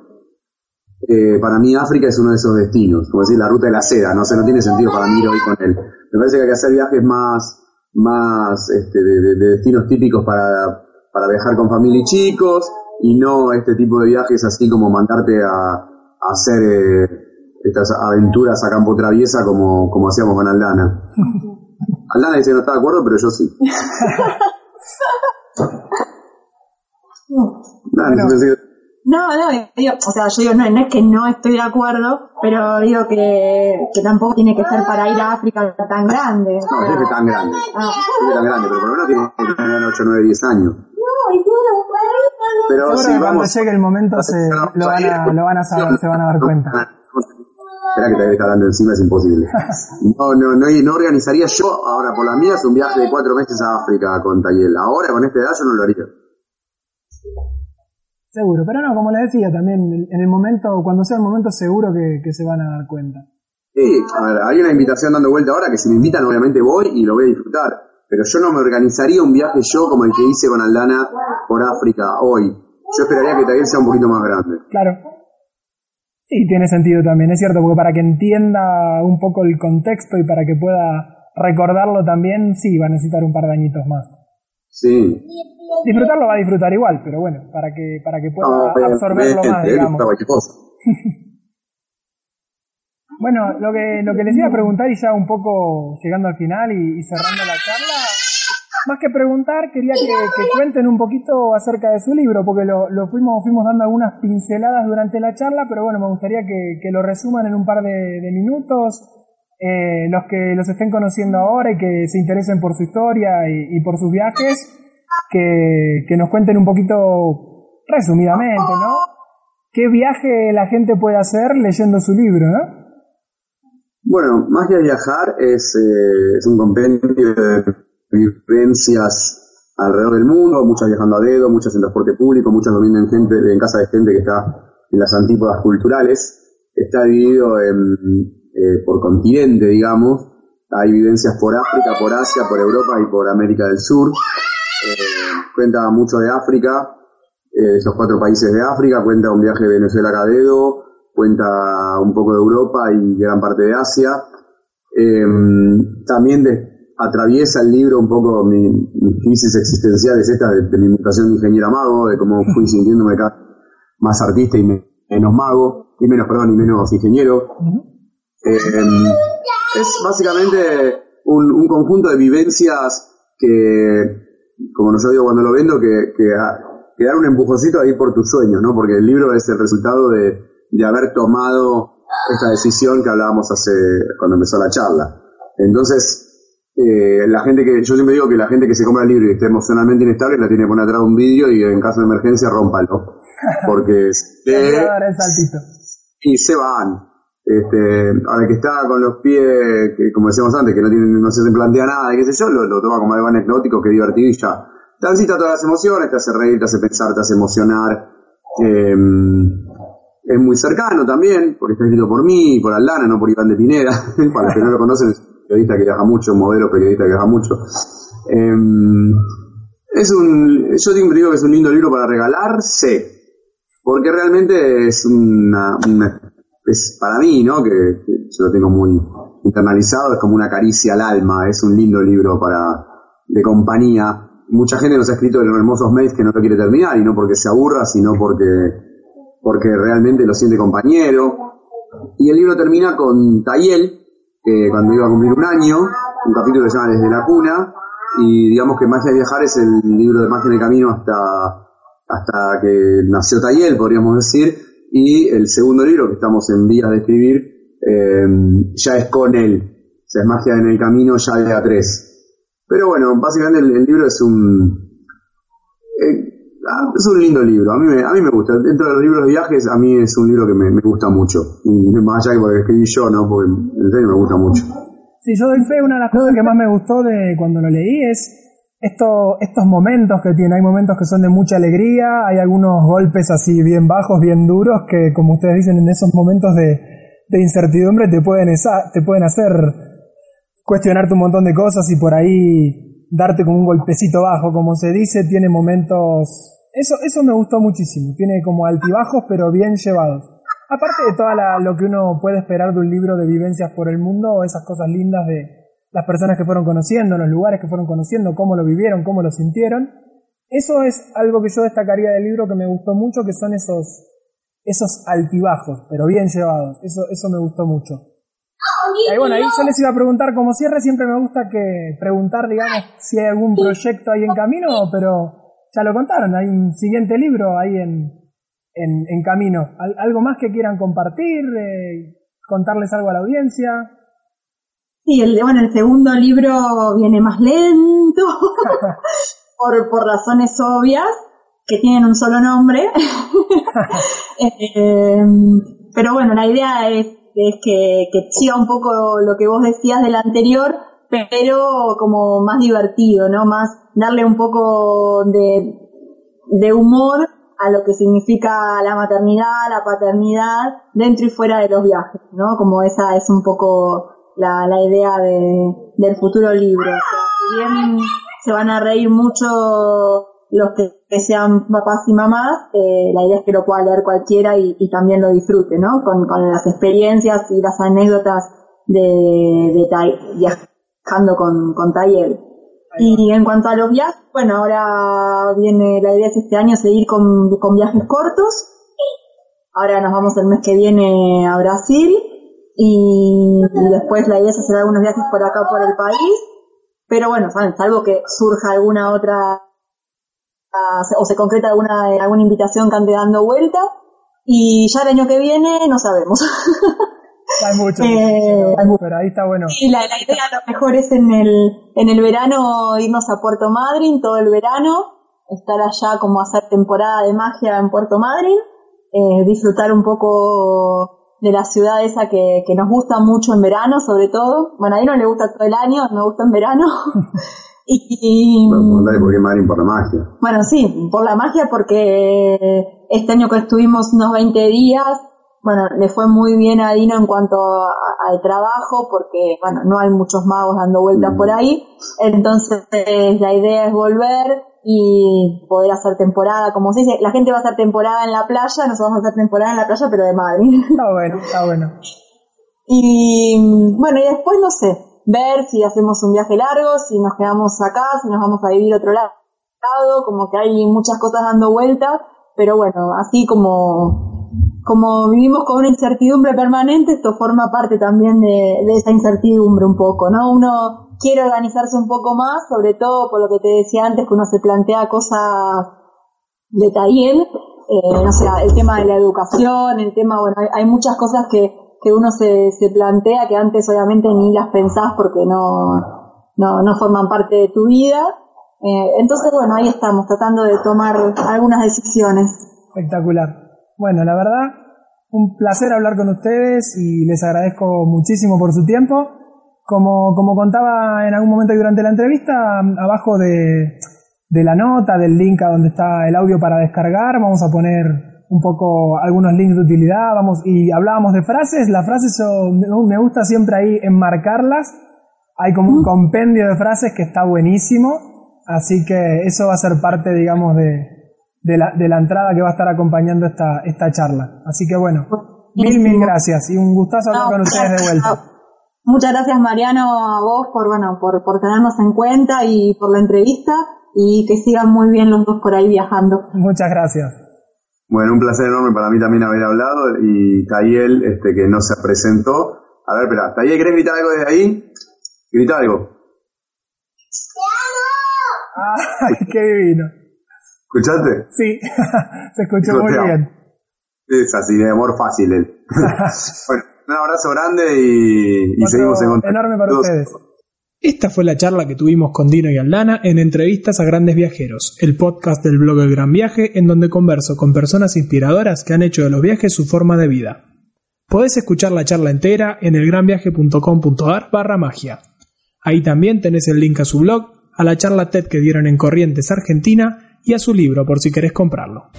eh, para mí África es uno de esos destinos, como decir, la ruta de la seda, no sé, no tiene sentido para mí ir hoy con él. Me parece que hay que hacer viajes más, más este, de, destinos típicos para, para viajar con familia y chicos, y no este tipo de viajes así como mandarte a, hacer eh, estas aventuras a campo traviesa como, como hacíamos con Aldana. Aldana dice que no está de acuerdo, pero yo sí. No, no, digo, o sea, yo digo, no, no es que no estoy de acuerdo, pero digo que, que tampoco tiene que ser para ir a África tan grande. No, no es tan grande. Ah. es tan grande, pero por lo menos tiene que tener 8, 9, 10 años. Pero si cuando llegue el momento se, lo, van a, lo van a saber, se van a dar cuenta. Espera que te está hablando encima, es imposible. No, no, no, no organizaría yo, ahora por la mía, es un viaje de cuatro meses a África con Tayel. Ahora, con esta edad, yo no lo haría. Seguro, pero no, como le decía también, en el momento, cuando sea el momento seguro que, que se van a dar cuenta. Sí, a ver, hay una invitación dando vuelta ahora que si me invitan obviamente voy y lo voy a disfrutar, pero yo no me organizaría un viaje yo como el que hice con Aldana por África hoy. Yo esperaría que Taguel sea un poquito más grande. Claro. Sí, tiene sentido también, es cierto, porque para que entienda un poco el contexto y para que pueda recordarlo también, sí, va a necesitar un par de añitos más. Sí. Disfrutarlo va a disfrutar igual, pero bueno, para que, para que pueda absorberlo más, digamos. bueno, lo que, lo que les iba a preguntar y ya un poco llegando al final y, cerrando la charla, más que preguntar, quería que, cuenten un poquito acerca de su libro, porque lo, lo, fuimos, fuimos dando algunas pinceladas durante la charla, pero bueno, me gustaría que, que lo resuman en un par de, minutos. Eh, los que los estén conociendo ahora y que se interesen por su historia y, y por sus viajes, que, nos cuenten un poquito resumidamente, ¿no? ¿Qué viaje la gente puede hacer leyendo su libro, ¿no? Bueno, más que viajar es, eh, es un compendio de vivencias alrededor del mundo, muchas viajando a dedo, muchas en transporte público, muchas durmiendo en, gente, en casa de gente que está en las antípodas culturales. Está dividido eh, por continente, digamos. Hay vivencias por África, por Asia, por Europa y por América del Sur. Eh, cuenta mucho de África, eh, esos cuatro países de África, cuenta un viaje de Venezuela a Cadedo, cuenta un poco de Europa y gran parte de Asia. Em, también atraviesa el libro un poco mi, crisis existenciales esta de, mi mutación de ingeniera mago, de cómo fui sintiéndome más artista y menos mago, y menos, perdón, y menos ingeniero. Em, es básicamente un conjunto de vivencias que como nos digo cuando lo vendo, que, que, dar un empujoncito ahí por tu sueño, ¿no? Porque el libro es el resultado de, de haber tomado esta decisión que hablábamos hace, cuando empezó la charla. Entonces, eh, la gente que, yo siempre digo que la gente que se compra el libro y esté emocionalmente inestable la tiene que poner atrás un vídeo y en caso de emergencia rómpalo. Porque y se van. Este, que está con los pies, que, como decíamos antes, que no, se plantea nada, qué sé yo, lo, toma como algo anecdótico, que divertido y ya. Transita todas las emociones, te hace reír, te hace pensar, te hace emocionar. Em, es muy cercano también, porque está escrito por mí, por Aldana, no por Iván de Pineda. Para los que no lo conocen, es un periodista que viaja mucho, un modelo periodista que viaja mucho. Em, es un, yo digo que es un lindo libro para regalarse, porque realmente es una es para mí, ¿no? Que, yo lo tengo muy internalizado, es como una caricia al alma, es un lindo libro para de compañía. Mucha gente nos ha escrito en los hermosos mails que no lo quiere terminar, y no porque se aburra, sino porque, porque realmente lo siente compañero. Y el libro termina con Tayel, que cuando iba a cumplir un año, un capítulo que se llama Desde la cuna, y digamos que Magia de Viajar es el libro de Magia en el Camino hasta, hasta que nació Tayel, podríamos decir, y el segundo libro que estamos en vías de escribir eh, ya es con él, o sea, es magia en el camino ya de a tres. Pero bueno, básicamente el, libro es un eh, ah, es un lindo libro, a mí, me, a mí me gusta. Dentro de los libros de viajes, a mí es un libro que me, gusta mucho. Y más allá que porque escribí yo, ¿no? Porque en serio me gusta mucho. Sí, yo doy fe, una de las cosas que más me gustó de cuando lo leí es esto, estos momentos que tiene, hay momentos que son de mucha alegría, hay algunos golpes así bien bajos, bien duros, que como ustedes dicen, en esos momentos de, de incertidumbre te pueden, esa, te pueden hacer cuestionarte un montón de cosas y por ahí darte como un golpecito bajo, como se dice, tiene momentos... Eso, eso me gustó muchísimo, tiene como altibajos pero bien llevados. Aparte de todo lo que uno puede esperar de un libro de vivencias por el mundo, esas cosas lindas de las personas que fueron conociendo, los lugares que fueron conociendo, cómo lo vivieron, cómo lo sintieron, eso es algo que yo destacaría del libro que me gustó mucho, que son esos, esos altibajos, pero bien llevados. Eso, eso me gustó mucho. Y bueno, ahí yo les iba a preguntar, como cierre siempre me gusta que preguntar, digamos, si hay algún proyecto ahí en camino, pero ya lo contaron, hay un siguiente libro ahí en, en, camino. ¿Algo más que quieran compartir? Eh, ¿Contarles algo a la audiencia? Sí, el, bueno, el segundo libro viene más lento, por, por razones obvias, que tienen un solo nombre. Eh, pero bueno, la idea es es que, que siga un poco lo que vos decías del anterior, pero como más divertido, ¿no? Más darle un poco de, de humor a lo que significa la maternidad, la paternidad, dentro y fuera de los viajes, ¿no? Como esa es un poco la, la idea de, del futuro libro. si bien se van a reír mucho los que, sean papás y mamás, eh, la idea es que lo pueda leer cualquiera y, también lo disfrute, ¿no? Con, las experiencias y las anécdotas de, de viajando con, con Tayel. Y en cuanto a los viajes, bueno, ahora viene, la idea es este año seguir con, con viajes cortos. Ahora nos vamos el mes que viene a Brasil y, después la idea es hacer algunos viajes por acá por el país. Pero bueno, ¿saben? salvo que surja alguna otra o se concreta alguna, alguna invitación que ande dando vuelta y ya el año que viene no sabemos. Hay mucho, eh, pero ahí está bueno. Y la, la, idea a lo mejor es en el, en el verano irnos a Puerto Madryn todo el verano, estar allá como hacer temporada de magia en Puerto Madryn, eh, disfrutar un poco de la ciudad esa que, que nos gusta mucho en verano sobre todo. Bueno, a mí no le gusta todo el año, me gusta en verano. Y, bueno, por qué Madrid por la magia. Bueno, sí, por la magia porque este año que estuvimos unos 20 días, bueno, le fue muy bien a Dino en cuanto al trabajo porque, bueno, no hay muchos magos dando vueltas por ahí. Entonces, la idea es volver y poder hacer temporada, como se dice, la gente va a hacer temporada en la playa, nosotros vamos a hacer temporada en la playa, pero de Madrid. Está bueno, está bueno. Y bueno, y después no sé, ver si hacemos un viaje largo, si nos quedamos acá, si nos vamos a vivir otro lado, como que hay muchas cosas dando vueltas, pero bueno, así como, como vivimos con una incertidumbre permanente, esto forma parte también de, esa incertidumbre un poco, ¿no? Uno quiere organizarse un poco más, sobre todo por lo que te decía antes, que uno se plantea cosas de taller, eh, no sé, el tema de la educación, el tema, bueno, hay muchas cosas que, que uno se, se plantea que antes obviamente ni las pensás porque no, no, no forman parte de tu vida. Eh, entonces, bueno, ahí estamos tratando de tomar algunas decisiones. Espectacular. Bueno, la verdad, un placer hablar con ustedes y les agradezco muchísimo por su tiempo. Como, como contaba en algún momento durante la entrevista, abajo de, de la nota, del link a donde está el audio para descargar, vamos a poner un poco algunos links de utilidad, vamos, y hablábamos de frases, las frases me gusta siempre ahí enmarcarlas, hay como un compendio de frases que está buenísimo, así que eso va a ser parte, digamos, de, de, la, de la entrada que va a estar acompañando esta, esta charla. Así que bueno, mil, mil gracias y un gustazo hablar con ustedes de vuelta. Muchas gracias Mariano a vos por, bueno, por, por tenernos en cuenta y por la entrevista y que sigan muy bien los dos por ahí viajando. Muchas gracias. Bueno, un placer enorme para mí también haber hablado y Tayel, este, que no se presentó. A ver, espera, Tayel, ¿querés gritar algo desde ahí? Grita algo. ¡Ay, qué divino! ¿Escuchaste? Sí, se escuchó muy bien. Es así, de amor fácil bueno, un abrazo grande y, y seguimos en contacto. Enorme para ustedes. Esta fue la charla que tuvimos con Dino y Aldana en Entrevistas a Grandes Viajeros, el podcast del blog El Gran Viaje, en donde converso con personas inspiradoras que han hecho de los viajes su forma de vida. Podés escuchar la charla entera en elgranviaje.com.ar barra magia. Ahí también tenés el link a su blog, a la charla TED que dieron en Corrientes, Argentina, y a su libro por si querés comprarlo.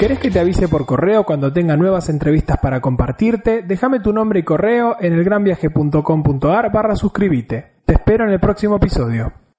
querés que te avise por correo cuando tenga nuevas entrevistas para compartirte, déjame tu nombre y correo en elgranviaje.com.ar barra suscribite. Te espero en el próximo episodio.